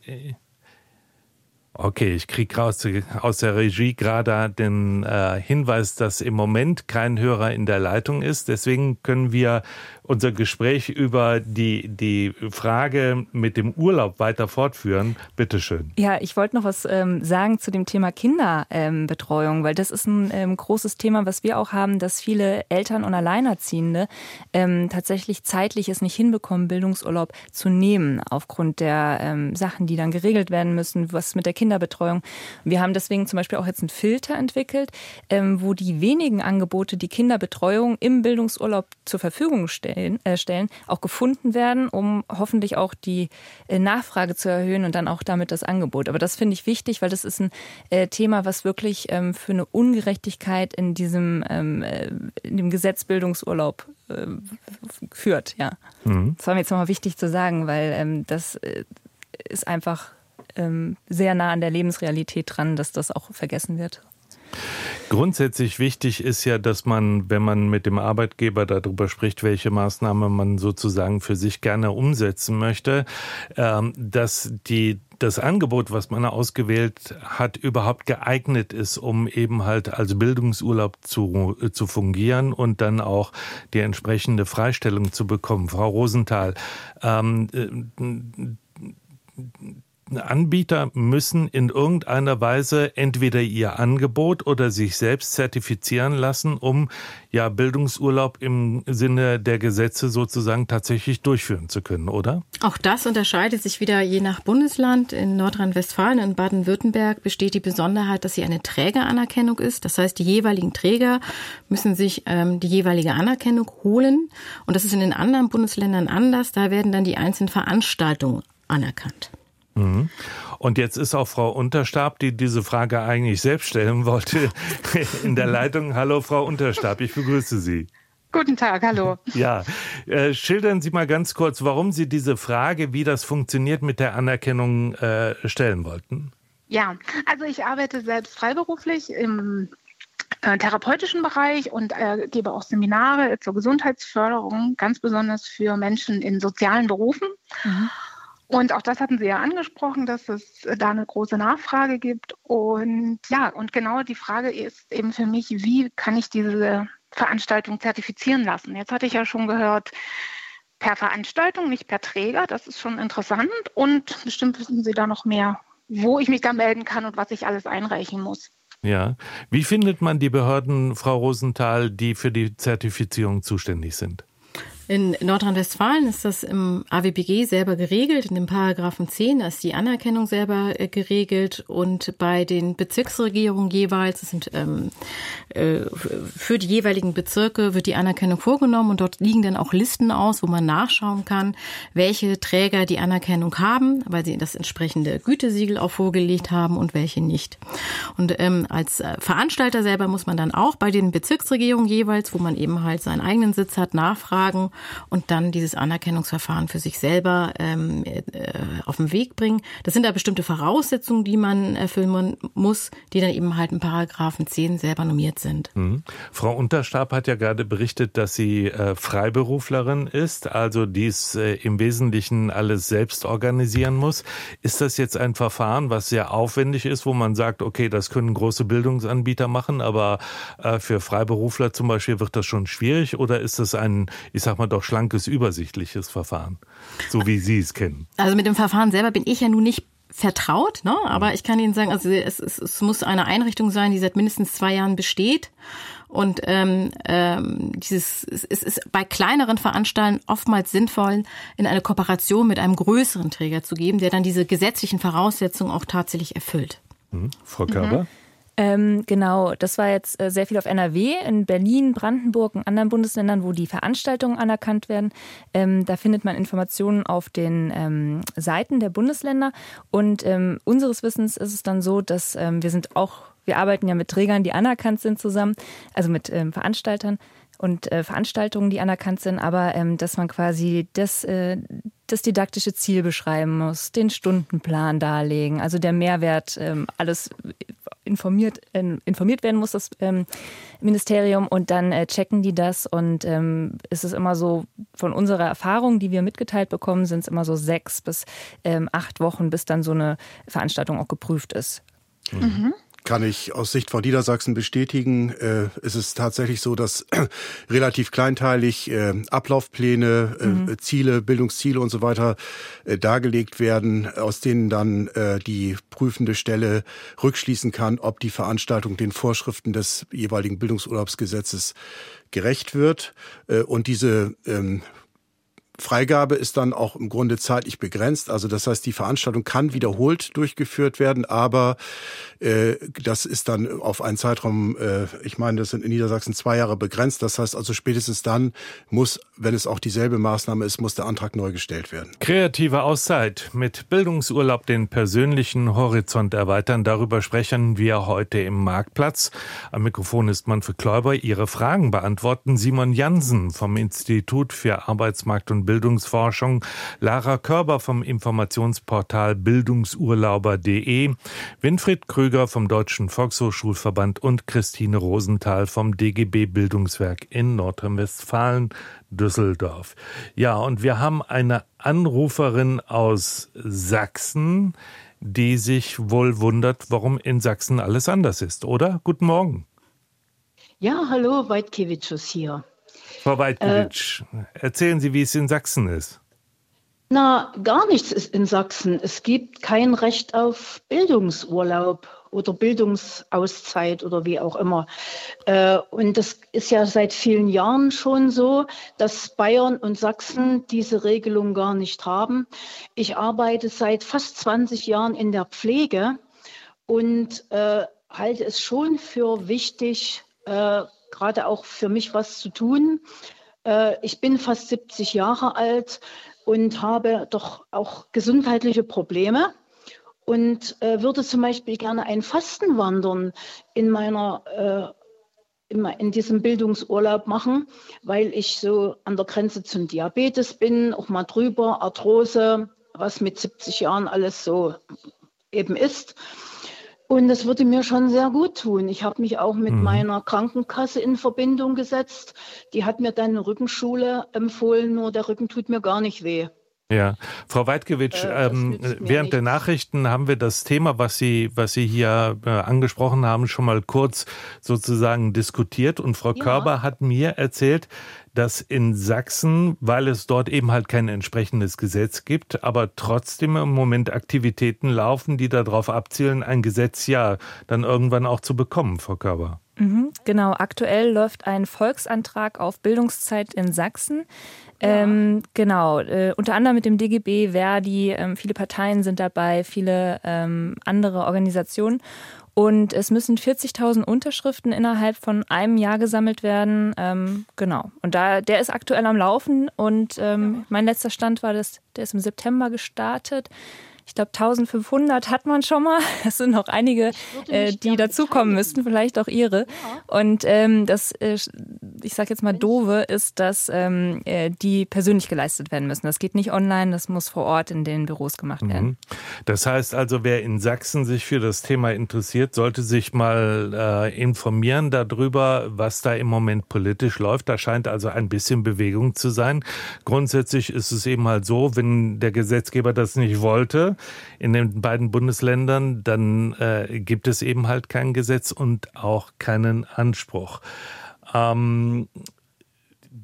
Okay, ich kriege raus aus der Regie gerade den äh, Hinweis, dass im Moment kein Hörer in der Leitung ist. Deswegen können wir unser Gespräch über die, die Frage mit dem Urlaub weiter fortführen. Bitte schön. Ja, ich wollte noch was ähm, sagen zu dem Thema Kinderbetreuung, ähm, weil das ist ein ähm, großes Thema, was wir auch haben, dass viele Eltern und Alleinerziehende ähm, tatsächlich zeitlich es nicht hinbekommen, Bildungsurlaub zu nehmen, aufgrund der ähm, Sachen, die dann geregelt werden müssen, was mit der Kinderbetreuung. Wir haben deswegen zum Beispiel auch jetzt einen Filter entwickelt, ähm, wo die wenigen Angebote, die Kinderbetreuung im Bildungsurlaub zur Verfügung stellen, stellen, äh, stellen, auch gefunden werden, um hoffentlich auch die äh, Nachfrage zu erhöhen und dann auch damit das Angebot. Aber das finde ich wichtig, weil das ist ein äh, Thema, was wirklich ähm, für eine Ungerechtigkeit in diesem ähm, äh, in dem Gesetzbildungsurlaub führt. Ja, mhm. das war mir jetzt nochmal wichtig zu sagen, weil ähm, das ist einfach sehr nah an der Lebensrealität dran, dass das auch vergessen wird. Grundsätzlich wichtig ist ja, dass man, wenn man mit dem Arbeitgeber darüber spricht, welche Maßnahme man sozusagen für sich gerne umsetzen möchte, ähm, dass die das Angebot, was man ausgewählt hat, überhaupt geeignet ist, um eben halt als Bildungsurlaub zu, zu fungieren und dann auch die entsprechende Freistellung zu bekommen. Frau Rosenthal, ähm, äh, Anbieter müssen in irgendeiner Weise entweder ihr Angebot oder sich selbst zertifizieren lassen, um ja Bildungsurlaub im Sinne der Gesetze sozusagen tatsächlich durchführen zu können, oder? Auch das unterscheidet sich wieder je nach Bundesland. In Nordrhein-Westfalen und Baden-Württemberg besteht die Besonderheit, dass sie eine Trägeranerkennung ist. Das heißt, die jeweiligen Träger müssen sich ähm, die jeweilige Anerkennung holen. Und das ist in den anderen Bundesländern anders. Da werden dann die einzelnen Veranstaltungen anerkannt. Mhm. Und jetzt ist auch Frau Unterstab, die diese Frage eigentlich selbst stellen wollte, in der Leitung. Hallo, Frau Unterstab, ich begrüße Sie. Guten Tag, hallo. Ja, äh, schildern Sie mal ganz kurz, warum Sie diese Frage, wie das funktioniert mit der Anerkennung, äh, stellen wollten. Ja, also ich arbeite selbst freiberuflich im äh, therapeutischen Bereich und äh, gebe auch Seminare zur Gesundheitsförderung, ganz besonders für Menschen in sozialen Berufen. Mhm. Und auch das hatten Sie ja angesprochen, dass es da eine große Nachfrage gibt. Und ja, und genau die Frage ist eben für mich, wie kann ich diese Veranstaltung zertifizieren lassen? Jetzt hatte ich ja schon gehört, per Veranstaltung, nicht per Träger. Das ist schon interessant. Und bestimmt wissen Sie da noch mehr, wo ich mich da melden kann und was ich alles einreichen muss. Ja. Wie findet man die Behörden, Frau Rosenthal, die für die Zertifizierung zuständig sind? In Nordrhein-Westfalen ist das im AWBG selber geregelt. In dem Paragraphen 10 ist die Anerkennung selber äh, geregelt und bei den Bezirksregierungen jeweils, das sind ähm, äh, für die jeweiligen Bezirke wird die Anerkennung vorgenommen und dort liegen dann auch Listen aus, wo man nachschauen kann, welche Träger die Anerkennung haben, weil sie das entsprechende Gütesiegel auch vorgelegt haben und welche nicht. Und ähm, als äh, Veranstalter selber muss man dann auch bei den Bezirksregierungen jeweils, wo man eben halt seinen eigenen Sitz hat, nachfragen und dann dieses Anerkennungsverfahren für sich selber ähm, äh, auf den Weg bringen. Das sind da bestimmte Voraussetzungen, die man erfüllen muss, die dann eben halt in Paragraphen 10 selber normiert sind. Mhm. Frau Unterstab hat ja gerade berichtet, dass sie äh, Freiberuflerin ist, also dies äh, im Wesentlichen alles selbst organisieren muss. Ist das jetzt ein Verfahren, was sehr aufwendig ist, wo man sagt, okay, das können große Bildungsanbieter machen, aber äh, für Freiberufler zum Beispiel wird das schon schwierig oder ist das ein, ich sag mal, mal doch schlankes, übersichtliches Verfahren, so wie Sie es kennen. Also mit dem Verfahren selber bin ich ja nun nicht vertraut, ne? aber ich kann Ihnen sagen, also es, es, es muss eine Einrichtung sein, die seit mindestens zwei Jahren besteht. Und ähm, ähm, dieses es ist bei kleineren Veranstaltungen oftmals sinnvoll, in eine Kooperation mit einem größeren Träger zu geben, der dann diese gesetzlichen Voraussetzungen auch tatsächlich erfüllt. Mhm. Frau Körber? Ähm, genau, das war jetzt äh, sehr viel auf NRW, in Berlin, Brandenburg und anderen Bundesländern, wo die Veranstaltungen anerkannt werden. Ähm, da findet man Informationen auf den ähm, Seiten der Bundesländer. Und ähm, unseres Wissens ist es dann so, dass ähm, wir sind auch, wir arbeiten ja mit Trägern, die anerkannt sind zusammen, also mit ähm, Veranstaltern und äh, Veranstaltungen, die anerkannt sind, aber ähm, dass man quasi das, äh, das didaktische Ziel beschreiben muss, den Stundenplan darlegen, also der Mehrwert, ähm, alles informiert, äh, informiert werden muss, das ähm, Ministerium, und dann äh, checken die das. Und ähm, ist es immer so, von unserer Erfahrung, die wir mitgeteilt bekommen, sind es immer so sechs bis ähm, acht Wochen, bis dann so eine Veranstaltung auch geprüft ist. Mhm kann ich aus Sicht von Niedersachsen bestätigen. Äh, es ist tatsächlich so, dass relativ kleinteilig äh, Ablaufpläne, äh, mhm. Ziele, Bildungsziele und so weiter äh, dargelegt werden, aus denen dann äh, die prüfende Stelle rückschließen kann, ob die Veranstaltung den Vorschriften des jeweiligen Bildungsurlaubsgesetzes gerecht wird. Äh, und diese ähm, Freigabe ist dann auch im Grunde zeitlich begrenzt. Also das heißt, die Veranstaltung kann wiederholt durchgeführt werden, aber äh, das ist dann auf einen Zeitraum, äh, ich meine, das sind in Niedersachsen zwei Jahre begrenzt. Das heißt also spätestens dann muss, wenn es auch dieselbe Maßnahme ist, muss der Antrag neu gestellt werden. Kreative Auszeit mit Bildungsurlaub den persönlichen Horizont erweitern. Darüber sprechen wir heute im Marktplatz. Am Mikrofon ist Manfred Kläuber. Ihre Fragen beantworten Simon Jansen vom Institut für Arbeitsmarkt und Bildungsforschung, Lara Körber vom Informationsportal bildungsurlauber.de, Winfried Krüger vom Deutschen Volkshochschulverband und Christine Rosenthal vom DGB Bildungswerk in Nordrhein-Westfalen, Düsseldorf. Ja, und wir haben eine Anruferin aus Sachsen, die sich wohl wundert, warum in Sachsen alles anders ist, oder? Guten Morgen. Ja, hallo, Weidkewitschus hier. Frau Weidkewitsch, äh, erzählen Sie, wie es in Sachsen ist. Na, gar nichts ist in Sachsen. Es gibt kein Recht auf Bildungsurlaub oder Bildungsauszeit oder wie auch immer. Äh, und das ist ja seit vielen Jahren schon so, dass Bayern und Sachsen diese Regelung gar nicht haben. Ich arbeite seit fast 20 Jahren in der Pflege und äh, halte es schon für wichtig, äh, gerade auch für mich was zu tun. Äh, ich bin fast 70 Jahre alt und habe doch auch gesundheitliche Probleme und äh, würde zum Beispiel gerne ein Fastenwandern in meiner äh, in diesem Bildungsurlaub machen, weil ich so an der Grenze zum Diabetes bin, auch mal drüber, Arthrose, was mit 70 Jahren alles so eben ist. Und das würde mir schon sehr gut tun. Ich habe mich auch mit mhm. meiner Krankenkasse in Verbindung gesetzt. Die hat mir dann eine Rückenschule empfohlen, nur der Rücken tut mir gar nicht weh. Ja, Frau Weidkewitsch, äh, ähm, während der Nachrichten haben wir das Thema, was Sie, was Sie hier äh, angesprochen haben, schon mal kurz sozusagen diskutiert. Und Frau ja. Körber hat mir erzählt, dass in Sachsen, weil es dort eben halt kein entsprechendes Gesetz gibt, aber trotzdem im Moment Aktivitäten laufen, die darauf abzielen, ein Gesetz ja dann irgendwann auch zu bekommen, Frau Körber. Mhm, genau, aktuell läuft ein Volksantrag auf Bildungszeit in Sachsen. Ähm, genau, äh, unter anderem mit dem DGB, Verdi, ähm, viele Parteien sind dabei, viele ähm, andere Organisationen. Und es müssen 40.000 Unterschriften innerhalb von einem Jahr gesammelt werden. Ähm, genau. Und da, der ist aktuell am Laufen. Und ähm, mein letzter Stand war, dass der ist im September gestartet. Ich glaube, 1500 hat man schon mal. Es sind noch einige, äh, die dazukommen müssten, vielleicht auch ihre. Ja. Und ähm, das, äh, ich sage jetzt mal doofe, ist, dass ähm, äh, die persönlich geleistet werden müssen. Das geht nicht online, das muss vor Ort in den Büros gemacht werden. Mhm. Das heißt also, wer in Sachsen sich für das Thema interessiert, sollte sich mal äh, informieren darüber, was da im Moment politisch läuft. Da scheint also ein bisschen Bewegung zu sein. Grundsätzlich ist es eben halt so, wenn der Gesetzgeber das nicht wollte, in den beiden Bundesländern, dann äh, gibt es eben halt kein Gesetz und auch keinen Anspruch. Ähm,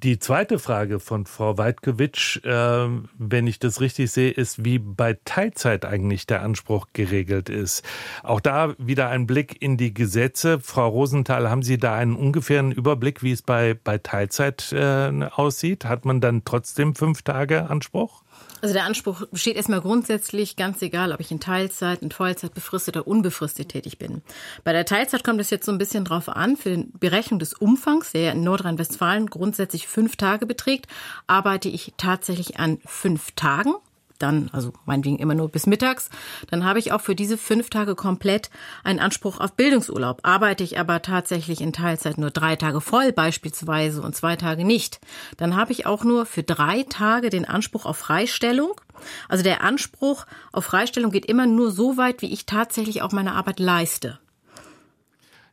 die zweite Frage von Frau Weidkewitsch, äh, wenn ich das richtig sehe, ist, wie bei Teilzeit eigentlich der Anspruch geregelt ist. Auch da wieder ein Blick in die Gesetze. Frau Rosenthal, haben Sie da einen ungefähren Überblick, wie es bei, bei Teilzeit äh, aussieht? Hat man dann trotzdem fünf Tage Anspruch? Also der Anspruch besteht erstmal grundsätzlich ganz egal, ob ich in Teilzeit, in Vollzeit, befristet oder unbefristet tätig bin. Bei der Teilzeit kommt es jetzt so ein bisschen drauf an, für die Berechnung des Umfangs, der in Nordrhein-Westfalen grundsätzlich fünf Tage beträgt, arbeite ich tatsächlich an fünf Tagen dann, also meinetwegen immer nur bis mittags, dann habe ich auch für diese fünf Tage komplett einen Anspruch auf Bildungsurlaub. Arbeite ich aber tatsächlich in Teilzeit nur drei Tage voll beispielsweise und zwei Tage nicht, dann habe ich auch nur für drei Tage den Anspruch auf Freistellung. Also der Anspruch auf Freistellung geht immer nur so weit, wie ich tatsächlich auch meine Arbeit leiste.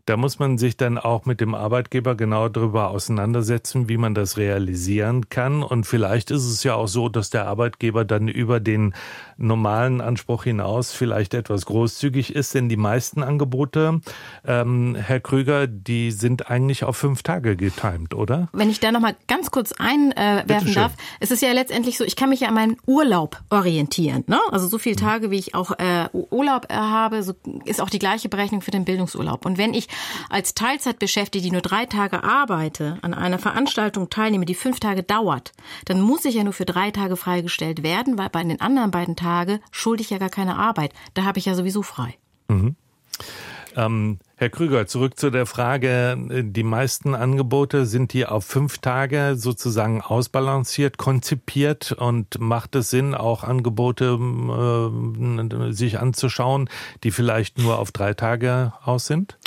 Da muss man sich dann auch mit dem Arbeitgeber genau darüber auseinandersetzen, wie man das realisieren kann. Und vielleicht ist es ja auch so, dass der Arbeitgeber dann über den normalen Anspruch hinaus vielleicht etwas großzügig ist, denn die meisten Angebote, ähm, Herr Krüger, die sind eigentlich auf fünf Tage getimt, oder? Wenn ich da noch mal ganz kurz einwerfen darf, es ist ja letztendlich so, ich kann mich ja an meinen Urlaub orientieren. Ne? Also so viele mhm. Tage, wie ich auch äh, Urlaub habe, so ist auch die gleiche Berechnung für den Bildungsurlaub. Und wenn ich als Teilzeitbeschäftigte, die nur drei Tage arbeite, an einer Veranstaltung teilnehme, die fünf Tage dauert, dann muss ich ja nur für drei Tage freigestellt werden, weil bei den anderen beiden Tagen schulde ich ja gar keine Arbeit. Da habe ich ja sowieso frei. Mhm. Ähm, Herr Krüger, zurück zu der Frage, die meisten Angebote sind die auf fünf Tage sozusagen ausbalanciert, konzipiert und macht es Sinn, auch Angebote äh, sich anzuschauen, die vielleicht nur auf drei Tage aus sind?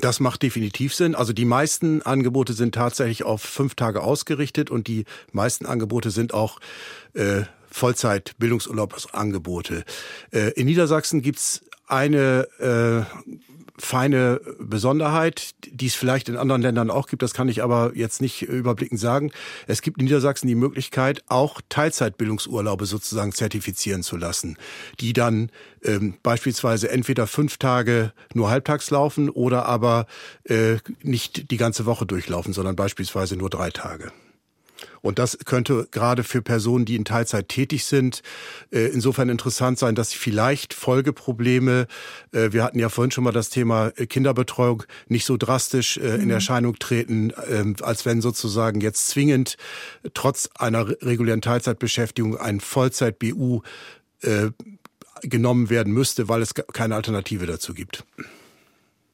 Das macht definitiv Sinn. Also die meisten Angebote sind tatsächlich auf fünf Tage ausgerichtet und die meisten Angebote sind auch äh, Vollzeit-Bildungsurlaubsangebote. Äh, in Niedersachsen gibt's eine äh, feine Besonderheit, die es vielleicht in anderen Ländern auch gibt, das kann ich aber jetzt nicht überblickend sagen. Es gibt in Niedersachsen die Möglichkeit, auch Teilzeitbildungsurlaube sozusagen zertifizieren zu lassen, die dann ähm, beispielsweise entweder fünf Tage nur halbtags laufen oder aber äh, nicht die ganze Woche durchlaufen, sondern beispielsweise nur drei Tage. Und das könnte gerade für Personen, die in Teilzeit tätig sind, äh, insofern interessant sein, dass sie vielleicht Folgeprobleme, äh, wir hatten ja vorhin schon mal das Thema äh, Kinderbetreuung, nicht so drastisch in mhm. Erscheinung treten, ähm, als wenn sozusagen jetzt zwingend trotz einer regulären Teilzeitbeschäftigung ein Vollzeit-BU genommen werden müsste, weil es keine Alternative dazu gibt.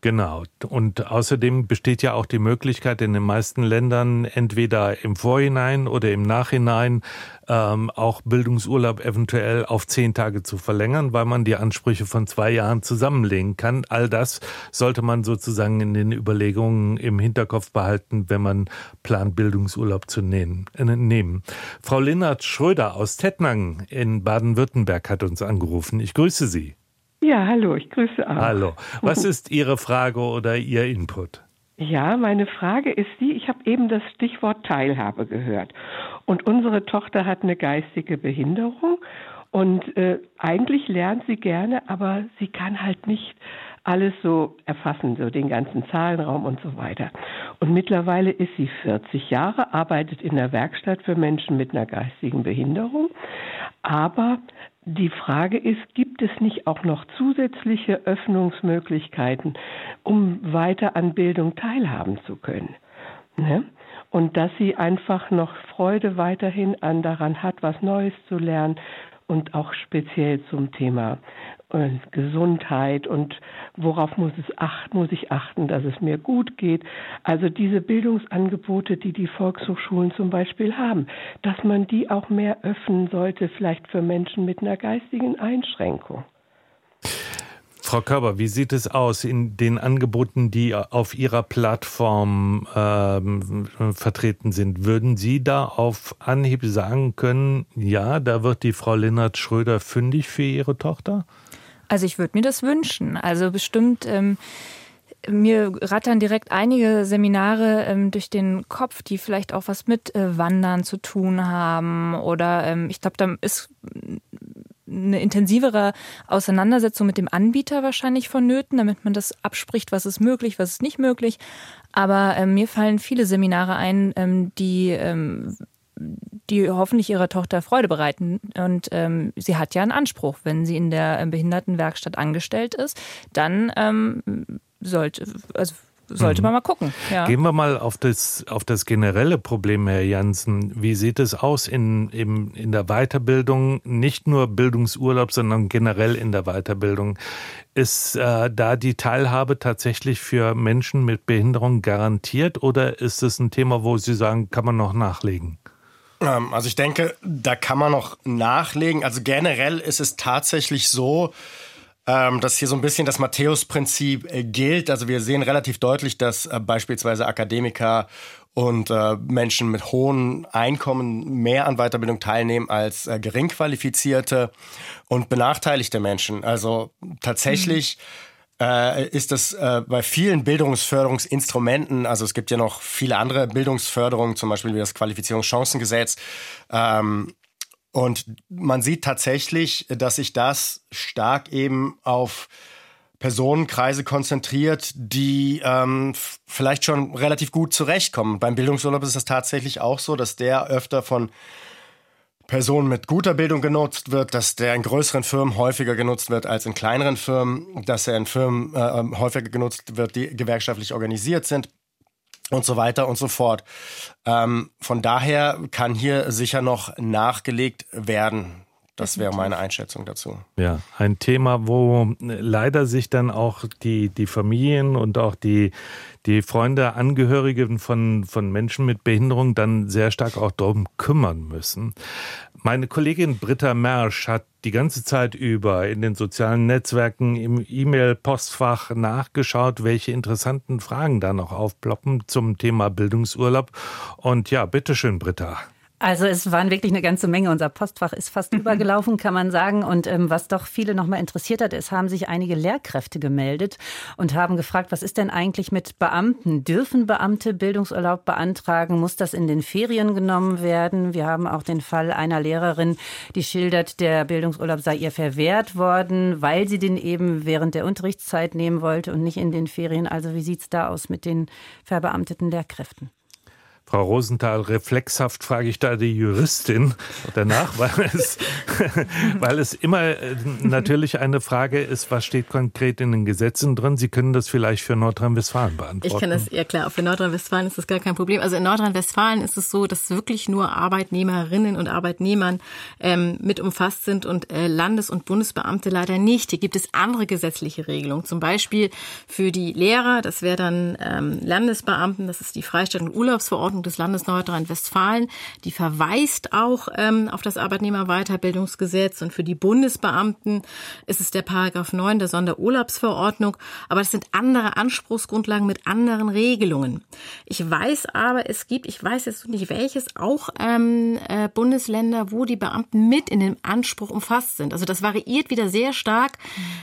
Genau. Und außerdem besteht ja auch die Möglichkeit in den meisten Ländern entweder im Vorhinein oder im Nachhinein ähm, auch Bildungsurlaub eventuell auf zehn Tage zu verlängern, weil man die Ansprüche von zwei Jahren zusammenlegen kann. All das sollte man sozusagen in den Überlegungen im Hinterkopf behalten, wenn man plant, Bildungsurlaub zu nehmen. Äh, nehmen. Frau Linnert Schröder aus Tettnang in Baden-Württemberg hat uns angerufen. Ich grüße Sie. Ja, hallo, ich grüße auch. Hallo. Was ist Ihre Frage oder Ihr Input? Ja, meine Frage ist die, ich habe eben das Stichwort Teilhabe gehört. Und unsere Tochter hat eine geistige Behinderung und äh, eigentlich lernt sie gerne, aber sie kann halt nicht alles so erfassen, so den ganzen Zahlenraum und so weiter. Und mittlerweile ist sie 40 Jahre, arbeitet in der Werkstatt für Menschen mit einer geistigen Behinderung, aber die Frage ist, gibt es nicht auch noch zusätzliche Öffnungsmöglichkeiten, um weiter an Bildung teilhaben zu können? Ne? Und dass sie einfach noch Freude weiterhin an daran hat, was Neues zu lernen und auch speziell zum Thema und Gesundheit und worauf muss es achten, muss ich achten, dass es mir gut geht. Also diese Bildungsangebote, die die Volkshochschulen zum Beispiel haben, dass man die auch mehr öffnen sollte, vielleicht für Menschen mit einer geistigen Einschränkung. Frau Körber, wie sieht es aus in den Angeboten, die auf Ihrer Plattform ähm, vertreten sind? Würden Sie da auf Anhieb sagen können, ja, da wird die Frau Linnert Schröder fündig für Ihre Tochter? Also ich würde mir das wünschen. Also bestimmt. Ähm mir rattern direkt einige Seminare ähm, durch den Kopf, die vielleicht auch was mit äh, Wandern zu tun haben. Oder ähm, ich glaube, da ist eine intensivere Auseinandersetzung mit dem Anbieter wahrscheinlich vonnöten, damit man das abspricht, was ist möglich, was ist nicht möglich. Aber ähm, mir fallen viele Seminare ein, ähm, die ähm, die hoffentlich ihrer Tochter Freude bereiten. Und ähm, sie hat ja einen Anspruch. Wenn sie in der ähm, Behindertenwerkstatt angestellt ist, dann ähm, sollte, also sollte mhm. man mal gucken. Ja. Gehen wir mal auf das, auf das generelle Problem, Herr Janssen. Wie sieht es aus in, in, in der Weiterbildung, nicht nur Bildungsurlaub, sondern generell in der Weiterbildung? Ist äh, da die Teilhabe tatsächlich für Menschen mit Behinderung garantiert oder ist es ein Thema, wo Sie sagen, kann man noch nachlegen? Ähm, also ich denke, da kann man noch nachlegen. Also generell ist es tatsächlich so, ähm, dass hier so ein bisschen das Matthäus-Prinzip äh, gilt. Also wir sehen relativ deutlich, dass äh, beispielsweise Akademiker und äh, Menschen mit hohen Einkommen mehr an Weiterbildung teilnehmen als geringqualifizierte und benachteiligte Menschen. Also tatsächlich mhm. Äh, ist das äh, bei vielen Bildungsförderungsinstrumenten, also es gibt ja noch viele andere Bildungsförderungen, zum Beispiel wie das Qualifizierungschancengesetz, ähm, und man sieht tatsächlich, dass sich das stark eben auf Personenkreise konzentriert, die ähm, vielleicht schon relativ gut zurechtkommen. Beim Bildungsurlaub ist es tatsächlich auch so, dass der öfter von Personen mit guter Bildung genutzt wird, dass der in größeren Firmen häufiger genutzt wird als in kleineren Firmen, dass er in Firmen äh, ähm, häufiger genutzt wird, die gewerkschaftlich organisiert sind und so weiter und so fort. Ähm, von daher kann hier sicher noch nachgelegt werden. Das wäre meine Einschätzung dazu. Ja, ein Thema, wo leider sich dann auch die, die Familien und auch die, die Freunde, Angehörigen von, von Menschen mit Behinderung dann sehr stark auch darum kümmern müssen. Meine Kollegin Britta Mersch hat die ganze Zeit über in den sozialen Netzwerken, im E-Mail-Postfach nachgeschaut, welche interessanten Fragen da noch aufploppen zum Thema Bildungsurlaub. Und ja, bitteschön, Britta. Also es waren wirklich eine ganze Menge. Unser Postfach ist fast übergelaufen, kann man sagen. Und ähm, was doch viele noch mal interessiert hat, ist, haben sich einige Lehrkräfte gemeldet und haben gefragt, was ist denn eigentlich mit Beamten? Dürfen Beamte Bildungsurlaub beantragen? Muss das in den Ferien genommen werden? Wir haben auch den Fall einer Lehrerin, die schildert, der Bildungsurlaub sei ihr verwehrt worden, weil sie den eben während der Unterrichtszeit nehmen wollte und nicht in den Ferien. Also wie sieht's da aus mit den verbeamteten Lehrkräften? Frau Rosenthal, reflexhaft frage ich da die Juristin danach, weil es, weil es immer äh, natürlich eine Frage ist, was steht konkret in den Gesetzen drin. Sie können das vielleicht für Nordrhein-Westfalen beantworten. Ich kann das, ja klar, für Nordrhein-Westfalen ist das gar kein Problem. Also in Nordrhein-Westfalen ist es so, dass wirklich nur Arbeitnehmerinnen und Arbeitnehmern ähm, mit umfasst sind und äh, Landes- und Bundesbeamte leider nicht. Hier gibt es andere gesetzliche Regelungen. Zum Beispiel für die Lehrer, das wäre dann ähm, Landesbeamten, das ist die Freistellung und Urlaubsverordnung Verordnung des Landes Nordrhein-Westfalen. Die verweist auch ähm, auf das Arbeitnehmerweiterbildungsgesetz und für die Bundesbeamten ist es der Paragraph 9 der Sonderurlaubsverordnung. Aber es sind andere Anspruchsgrundlagen mit anderen Regelungen. Ich weiß aber, es gibt, ich weiß jetzt nicht welches, auch ähm, äh, Bundesländer, wo die Beamten mit in dem Anspruch umfasst sind. Also das variiert wieder sehr stark,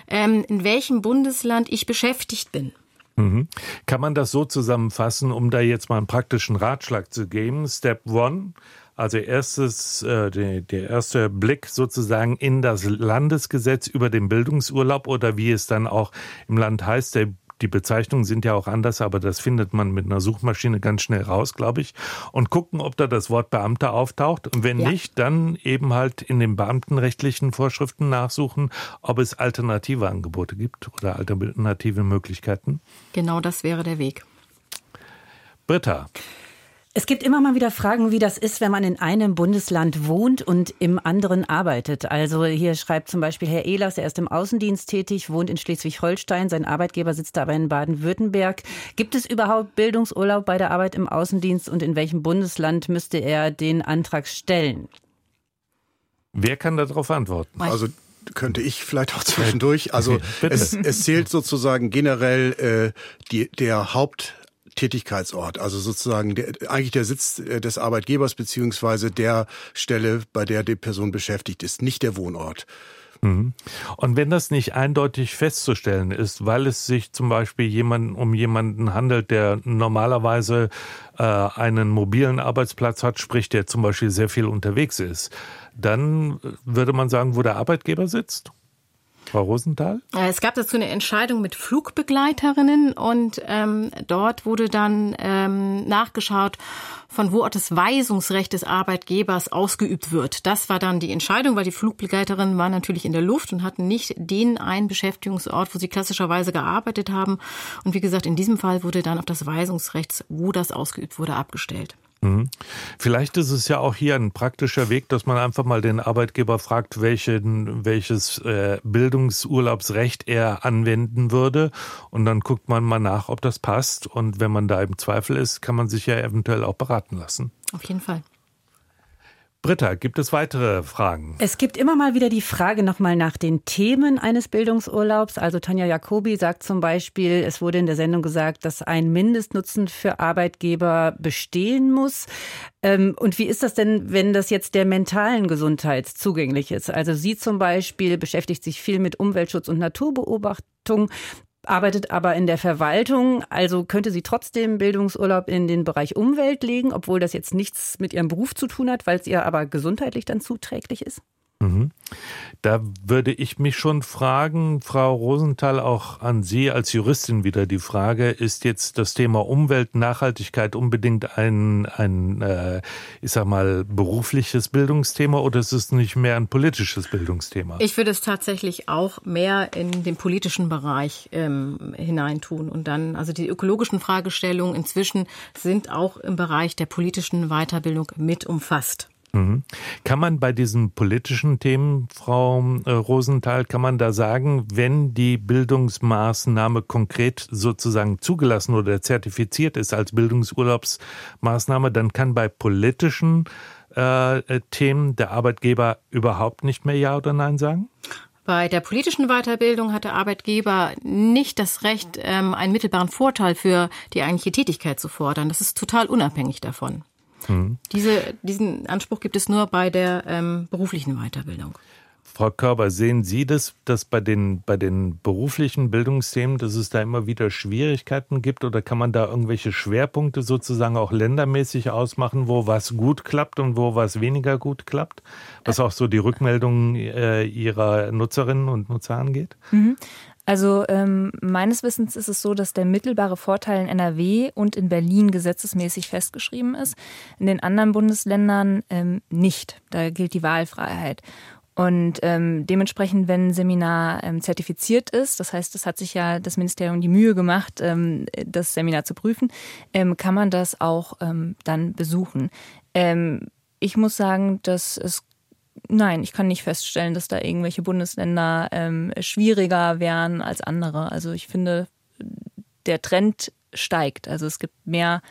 ähm, in welchem Bundesland ich beschäftigt bin. Mhm. Kann man das so zusammenfassen, um da jetzt mal einen praktischen Ratschlag zu geben? Step one, also erstes, äh, der, der erste Blick sozusagen in das Landesgesetz über den Bildungsurlaub oder wie es dann auch im Land heißt, der die Bezeichnungen sind ja auch anders, aber das findet man mit einer Suchmaschine ganz schnell raus, glaube ich. Und gucken, ob da das Wort Beamter auftaucht. Und wenn ja. nicht, dann eben halt in den beamtenrechtlichen Vorschriften nachsuchen, ob es alternative Angebote gibt oder alternative Möglichkeiten. Genau das wäre der Weg. Britta. Es gibt immer mal wieder Fragen, wie das ist, wenn man in einem Bundesland wohnt und im anderen arbeitet. Also hier schreibt zum Beispiel Herr Ehlers, er ist im Außendienst tätig, wohnt in Schleswig-Holstein, sein Arbeitgeber sitzt aber in Baden-Württemberg. Gibt es überhaupt Bildungsurlaub bei der Arbeit im Außendienst und in welchem Bundesland müsste er den Antrag stellen? Wer kann darauf antworten? Also könnte ich vielleicht auch zwischendurch. Also es, es zählt sozusagen generell äh, die, der Haupt Tätigkeitsort, also sozusagen der, eigentlich der Sitz äh, des Arbeitgebers beziehungsweise der Stelle, bei der die Person beschäftigt ist, nicht der Wohnort. Mhm. Und wenn das nicht eindeutig festzustellen ist, weil es sich zum Beispiel jemanden, um jemanden handelt, der normalerweise äh, einen mobilen Arbeitsplatz hat, sprich der zum Beispiel sehr viel unterwegs ist, dann würde man sagen, wo der Arbeitgeber sitzt? Frau Rosenthal? Äh, es gab dazu eine Entscheidung mit Flugbegleiterinnen und ähm, dort wurde dann ähm, nachgeschaut, von wo auch das Weisungsrecht des Arbeitgebers ausgeübt wird. Das war dann die Entscheidung, weil die Flugbegleiterinnen waren natürlich in der Luft und hatten nicht den einen Beschäftigungsort, wo sie klassischerweise gearbeitet haben. Und wie gesagt, in diesem Fall wurde dann auf das Weisungsrecht, wo das ausgeübt wurde, abgestellt. Mhm. Vielleicht ist es ja auch hier ein praktischer Weg, dass man einfach mal den Arbeitgeber fragt, welchen, welches äh, Bildungsurlaubsrecht er anwenden würde. Und dann guckt man mal nach, ob das passt. Und wenn man da im Zweifel ist, kann man sich ja eventuell auch beraten lassen. Auf jeden Fall. Britta, gibt es weitere Fragen? Es gibt immer mal wieder die Frage nochmal nach den Themen eines Bildungsurlaubs. Also Tanja Jacobi sagt zum Beispiel, es wurde in der Sendung gesagt, dass ein Mindestnutzen für Arbeitgeber bestehen muss. Ähm, und wie ist das denn, wenn das jetzt der mentalen Gesundheit zugänglich ist? Also sie zum Beispiel beschäftigt sich viel mit Umweltschutz und Naturbeobachtung arbeitet aber in der Verwaltung, also könnte sie trotzdem Bildungsurlaub in den Bereich Umwelt legen, obwohl das jetzt nichts mit ihrem Beruf zu tun hat, weil es ihr aber gesundheitlich dann zuträglich ist? Mhm. Da würde ich mich schon fragen, Frau Rosenthal, auch an Sie als Juristin wieder die Frage, ist jetzt das Thema Umwelt, Nachhaltigkeit unbedingt ein, ein äh, ich sag mal, berufliches Bildungsthema oder ist es nicht mehr ein politisches Bildungsthema? Ich würde es tatsächlich auch mehr in den politischen Bereich ähm, hineintun und dann, also die ökologischen Fragestellungen inzwischen sind auch im Bereich der politischen Weiterbildung mit umfasst. Mhm. Kann man bei diesen politischen Themen, Frau äh, Rosenthal, kann man da sagen, wenn die Bildungsmaßnahme konkret sozusagen zugelassen oder zertifiziert ist als Bildungsurlaubsmaßnahme, dann kann bei politischen äh, äh Themen der Arbeitgeber überhaupt nicht mehr Ja oder Nein sagen? Bei der politischen Weiterbildung hat der Arbeitgeber nicht das Recht, ähm, einen mittelbaren Vorteil für die eigentliche Tätigkeit zu fordern. Das ist total unabhängig davon. Mhm. Diese, diesen Anspruch gibt es nur bei der ähm, beruflichen Weiterbildung. Frau Körber, sehen Sie das, dass bei den, bei den beruflichen Bildungsthemen, dass es da immer wieder Schwierigkeiten gibt oder kann man da irgendwelche Schwerpunkte sozusagen auch ländermäßig ausmachen, wo was gut klappt und wo was weniger gut klappt? Was auch so die Rückmeldungen äh, Ihrer Nutzerinnen und Nutzer angeht? Mhm. Also ähm, meines Wissens ist es so, dass der mittelbare Vorteil in NRW und in Berlin gesetzesmäßig festgeschrieben ist. In den anderen Bundesländern ähm, nicht. Da gilt die Wahlfreiheit. Und ähm, dementsprechend, wenn ein Seminar ähm, zertifiziert ist, das heißt, es hat sich ja das Ministerium die Mühe gemacht, ähm, das Seminar zu prüfen, ähm, kann man das auch ähm, dann besuchen. Ähm, ich muss sagen, dass es Nein, ich kann nicht feststellen, dass da irgendwelche Bundesländer ähm, schwieriger wären als andere. Also ich finde, der Trend steigt. Also es gibt mehr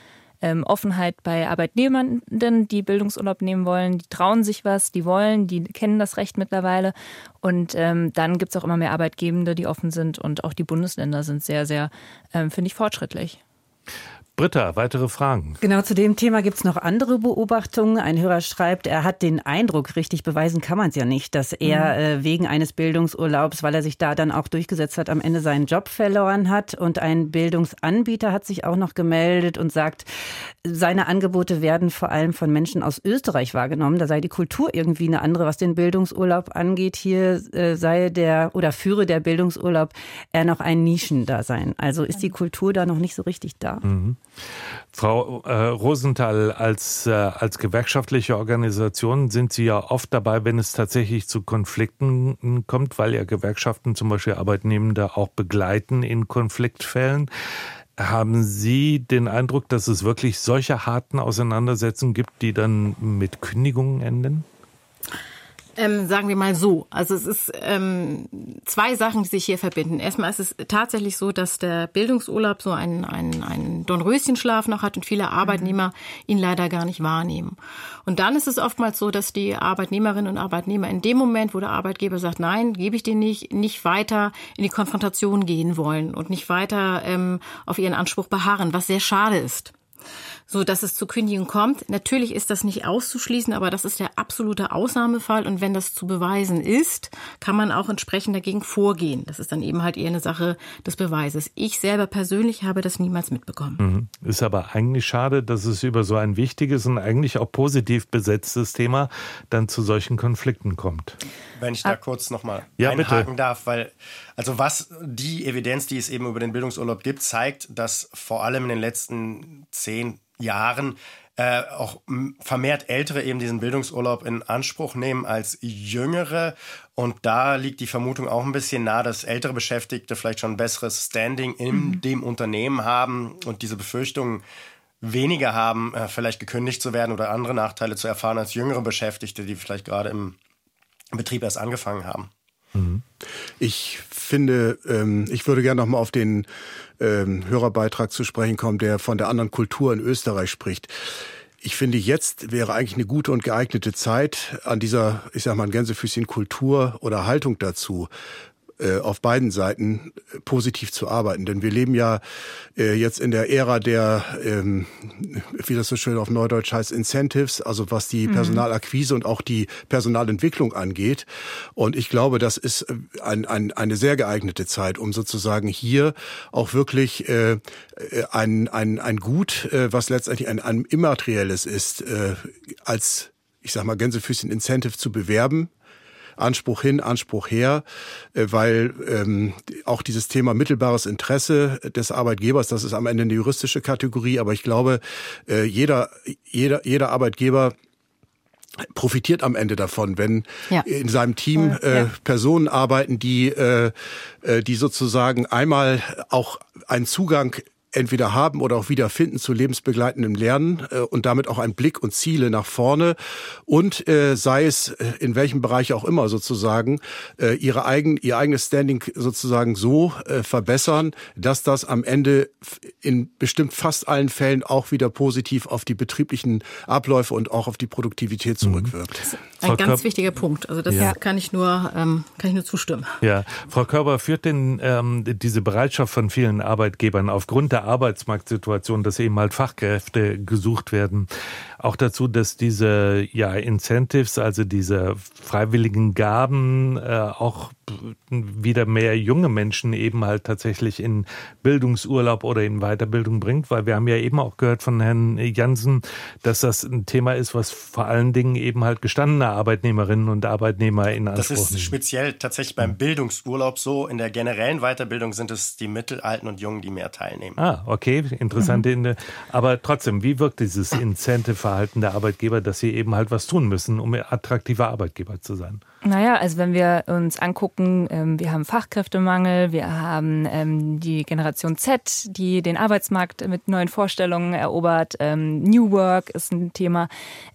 ähm, Offenheit bei Arbeitnehmenden, die Bildungsurlaub nehmen wollen. Die trauen sich was, die wollen, die kennen das Recht mittlerweile. Und ähm, dann gibt es auch immer mehr Arbeitgebende, die offen sind. Und auch die Bundesländer sind sehr, sehr, ähm, finde ich, fortschrittlich. Britta, weitere Fragen? Genau, zu dem Thema gibt es noch andere Beobachtungen. Ein Hörer schreibt, er hat den Eindruck, richtig beweisen kann man es ja nicht, dass er mhm. äh, wegen eines Bildungsurlaubs, weil er sich da dann auch durchgesetzt hat, am Ende seinen Job verloren hat. Und ein Bildungsanbieter hat sich auch noch gemeldet und sagt, seine Angebote werden vor allem von Menschen aus Österreich wahrgenommen. Da sei die Kultur irgendwie eine andere, was den Bildungsurlaub angeht. Hier äh, sei der oder führe der Bildungsurlaub eher noch ein Nischendasein. Also ist die Kultur da noch nicht so richtig da. Mhm. Frau äh, Rosenthal, als, äh, als gewerkschaftliche Organisation sind Sie ja oft dabei, wenn es tatsächlich zu Konflikten kommt, weil ja Gewerkschaften zum Beispiel Arbeitnehmende auch begleiten in Konfliktfällen. Haben Sie den Eindruck, dass es wirklich solche harten Auseinandersetzungen gibt, die dann mit Kündigungen enden? Ähm, sagen wir mal so. Also es ist ähm, zwei Sachen, die sich hier verbinden. Erstmal ist es tatsächlich so, dass der Bildungsurlaub so einen, einen, einen Dornröschenschlaf noch hat und viele Arbeitnehmer mhm. ihn leider gar nicht wahrnehmen. Und dann ist es oftmals so, dass die Arbeitnehmerinnen und Arbeitnehmer in dem Moment, wo der Arbeitgeber sagt, nein, gebe ich dir nicht, nicht weiter in die Konfrontation gehen wollen und nicht weiter ähm, auf ihren Anspruch beharren, was sehr schade ist so dass es zu Kündigung kommt. Natürlich ist das nicht auszuschließen, aber das ist der absolute Ausnahmefall. Und wenn das zu beweisen ist, kann man auch entsprechend dagegen vorgehen. Das ist dann eben halt eher eine Sache des Beweises. Ich selber persönlich habe das niemals mitbekommen. Mhm. Ist aber eigentlich schade, dass es über so ein wichtiges und eigentlich auch positiv besetztes Thema dann zu solchen Konflikten kommt. Wenn ich da ah. kurz nochmal ja, einhaken bitte. darf, weil also was die Evidenz, die es eben über den Bildungsurlaub gibt, zeigt, dass vor allem in den letzten zehn Jahren äh, auch vermehrt Ältere eben diesen Bildungsurlaub in Anspruch nehmen als Jüngere. Und da liegt die Vermutung auch ein bisschen nah, dass ältere Beschäftigte vielleicht schon ein besseres Standing in mhm. dem Unternehmen haben und diese Befürchtungen weniger haben, äh, vielleicht gekündigt zu werden oder andere Nachteile zu erfahren als jüngere Beschäftigte, die vielleicht gerade im Betrieb erst angefangen haben. Mhm. Ich finde, ähm, ich würde gerne noch mal auf den ähm, Hörerbeitrag zu sprechen kommen, der von der anderen Kultur in Österreich spricht. ich finde, jetzt wäre eigentlich eine gute und geeignete Zeit, an dieser, ich sag mal, Gänsefüßchen Kultur oder Haltung dazu auf beiden Seiten äh, positiv zu arbeiten. Denn wir leben ja äh, jetzt in der Ära der, ähm, wie das so schön auf Neudeutsch heißt, Incentives, also was die mhm. Personalakquise und auch die Personalentwicklung angeht. Und ich glaube, das ist ein, ein, eine sehr geeignete Zeit, um sozusagen hier auch wirklich äh, ein, ein, ein Gut, äh, was letztendlich ein, ein immaterielles ist, äh, als ich sag mal, Gänsefüßchen Incentive zu bewerben Anspruch hin, Anspruch her, äh, weil ähm, auch dieses Thema mittelbares Interesse des Arbeitgebers, das ist am Ende eine juristische Kategorie, aber ich glaube, äh, jeder, jeder, jeder Arbeitgeber profitiert am Ende davon, wenn ja. in seinem Team äh, Personen arbeiten, die, äh, äh, die sozusagen einmal auch einen Zugang entweder haben oder auch wiederfinden zu lebensbegleitendem Lernen äh, und damit auch ein Blick und Ziele nach vorne und äh, sei es äh, in welchem Bereich auch immer sozusagen äh, ihre eigen, ihr eigenes Standing sozusagen so äh, verbessern, dass das am Ende in bestimmt fast allen Fällen auch wieder positiv auf die betrieblichen Abläufe und auch auf die Produktivität mhm. zurückwirkt. Ein Frau ganz Körber, wichtiger Punkt. Also das ja. kann ich nur ähm, kann ich nur zustimmen. Ja, Frau Körber führt denn ähm, diese Bereitschaft von vielen Arbeitgebern aufgrund der Arbeitsmarktsituation, dass eben halt Fachkräfte gesucht werden, auch dazu, dass diese ja Incentives, also diese freiwilligen Gaben, äh, auch wieder mehr junge Menschen eben halt tatsächlich in Bildungsurlaub oder in Weiterbildung bringt, weil wir haben ja eben auch gehört von Herrn Jansen, dass das ein Thema ist, was vor allen Dingen eben halt gestandene Arbeitnehmerinnen und Arbeitnehmer in Anspruch Das ist speziell tatsächlich beim Bildungsurlaub so. In der generellen Weiterbildung sind es die Mittelalten und Jungen, die mehr teilnehmen. Ah, okay, interessante. Mhm. Aber trotzdem, wie wirkt dieses Incentive Verhalten der Arbeitgeber, dass sie eben halt was tun müssen, um attraktiver Arbeitgeber zu sein? Naja, also wenn wir uns angucken, ähm, wir haben Fachkräftemangel, wir haben ähm, die Generation Z, die den Arbeitsmarkt mit neuen Vorstellungen erobert. Ähm, New Work ist ein Thema.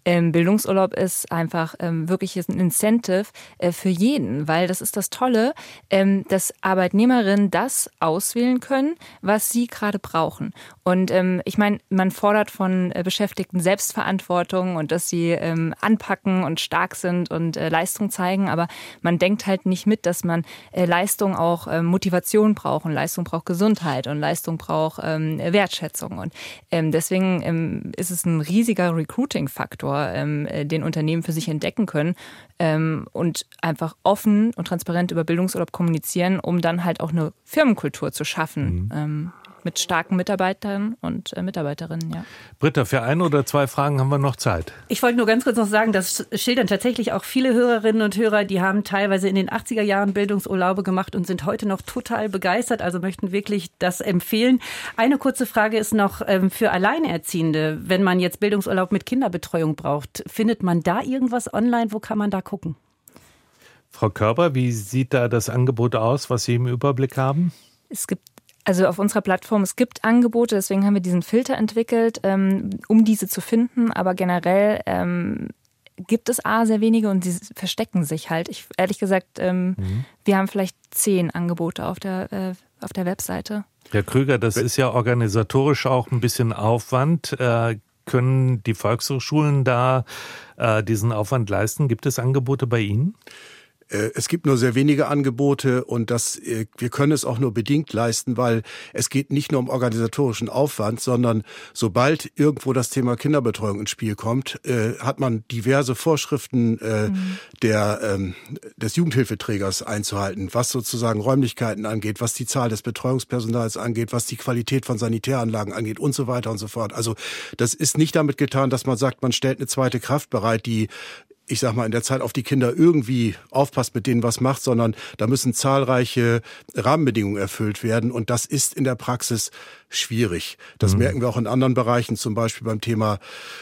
Bildungsurlaub ist einfach wirklich ein Incentive äh, für jeden, weil das ist das Tolle, dass Arbeitnehmerinnen das auswählen können, was sie gerade brauchen. Und ich meine, man fordert von äh, Beschäftigten Selbstverantwortung und dass sie anpacken und stark sind und äh, Leistung zeigen zeigen, aber man denkt halt nicht mit, dass man äh, Leistung auch äh, Motivation braucht und Leistung braucht Gesundheit und Leistung braucht ähm, Wertschätzung. Und ähm, deswegen ähm, ist es ein riesiger Recruiting-Faktor, ähm, äh, den Unternehmen für sich entdecken können ähm, und einfach offen und transparent über Bildungsurlaub kommunizieren, um dann halt auch eine Firmenkultur zu schaffen. Mhm. Mit starken Mitarbeitern und äh, Mitarbeiterinnen, ja. Britta, für ein oder zwei Fragen haben wir noch Zeit. Ich wollte nur ganz kurz noch sagen, das schildern tatsächlich auch viele Hörerinnen und Hörer, die haben teilweise in den 80er Jahren Bildungsurlaube gemacht und sind heute noch total begeistert, also möchten wirklich das empfehlen. Eine kurze Frage ist noch ähm, für Alleinerziehende, wenn man jetzt Bildungsurlaub mit Kinderbetreuung braucht, findet man da irgendwas online? Wo kann man da gucken? Frau Körber, wie sieht da das Angebot aus, was Sie im Überblick haben? Es gibt also auf unserer Plattform, es gibt Angebote, deswegen haben wir diesen Filter entwickelt, ähm, um diese zu finden. Aber generell ähm, gibt es A sehr wenige und sie verstecken sich halt. Ich, ehrlich gesagt, ähm, mhm. wir haben vielleicht zehn Angebote auf der, äh, auf der Webseite. Herr Krüger, das ist ja organisatorisch auch ein bisschen Aufwand. Äh, können die Volkshochschulen da äh, diesen Aufwand leisten? Gibt es Angebote bei Ihnen? Äh, es gibt nur sehr wenige Angebote und das, äh, wir können es auch nur bedingt leisten, weil es geht nicht nur um organisatorischen Aufwand, sondern sobald irgendwo das Thema Kinderbetreuung ins Spiel kommt, äh, hat man diverse Vorschriften mhm. der, ähm, des Jugendhilfeträgers einzuhalten, was sozusagen Räumlichkeiten angeht, was die Zahl des Betreuungspersonals angeht, was die Qualität von Sanitäranlagen angeht und so weiter und so fort. Also das ist nicht damit getan, dass man sagt, man stellt eine zweite Kraft bereit, die ich sag mal, in der Zeit auf die Kinder irgendwie aufpasst, mit denen was macht, sondern da müssen zahlreiche Rahmenbedingungen erfüllt werden. Und das ist in der Praxis schwierig. Das mhm. merken wir auch in anderen Bereichen, zum Beispiel beim Thema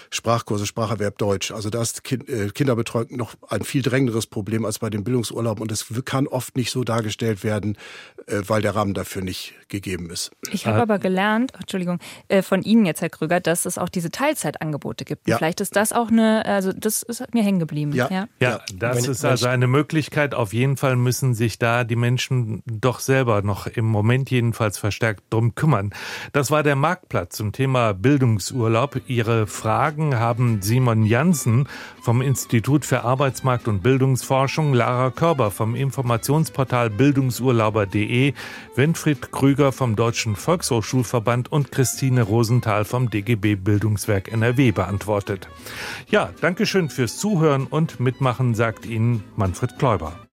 Sprachkurse, Spracherwerb Deutsch. Also da ist äh, Kinderbetreuung noch ein viel drängenderes Problem als bei den Bildungsurlauben und es kann oft nicht so dargestellt werden, äh, weil der Rahmen dafür nicht gegeben ist. Ich habe aber gelernt, Entschuldigung, äh, von Ihnen jetzt, Herr Krüger, dass es auch diese Teilzeitangebote gibt. Ja. Vielleicht ist das auch eine, also das ist mir hängen geblieben. Ja, ja. ja das wenn, ist also eine Möglichkeit. Auf jeden Fall müssen sich da die Menschen doch selber noch im Moment jedenfalls verstärkt drum kümmern. Das war der Marktplatz zum Thema Bildungsurlaub. Ihre Fragen haben Simon Jansen vom Institut für Arbeitsmarkt und Bildungsforschung, Lara Körber vom Informationsportal bildungsurlauber.de, Winfried Krüger vom Deutschen Volkshochschulverband und Christine Rosenthal vom DGB Bildungswerk NRW beantwortet. Ja, Dankeschön fürs Zuhören und Mitmachen, sagt Ihnen Manfred Kläuber.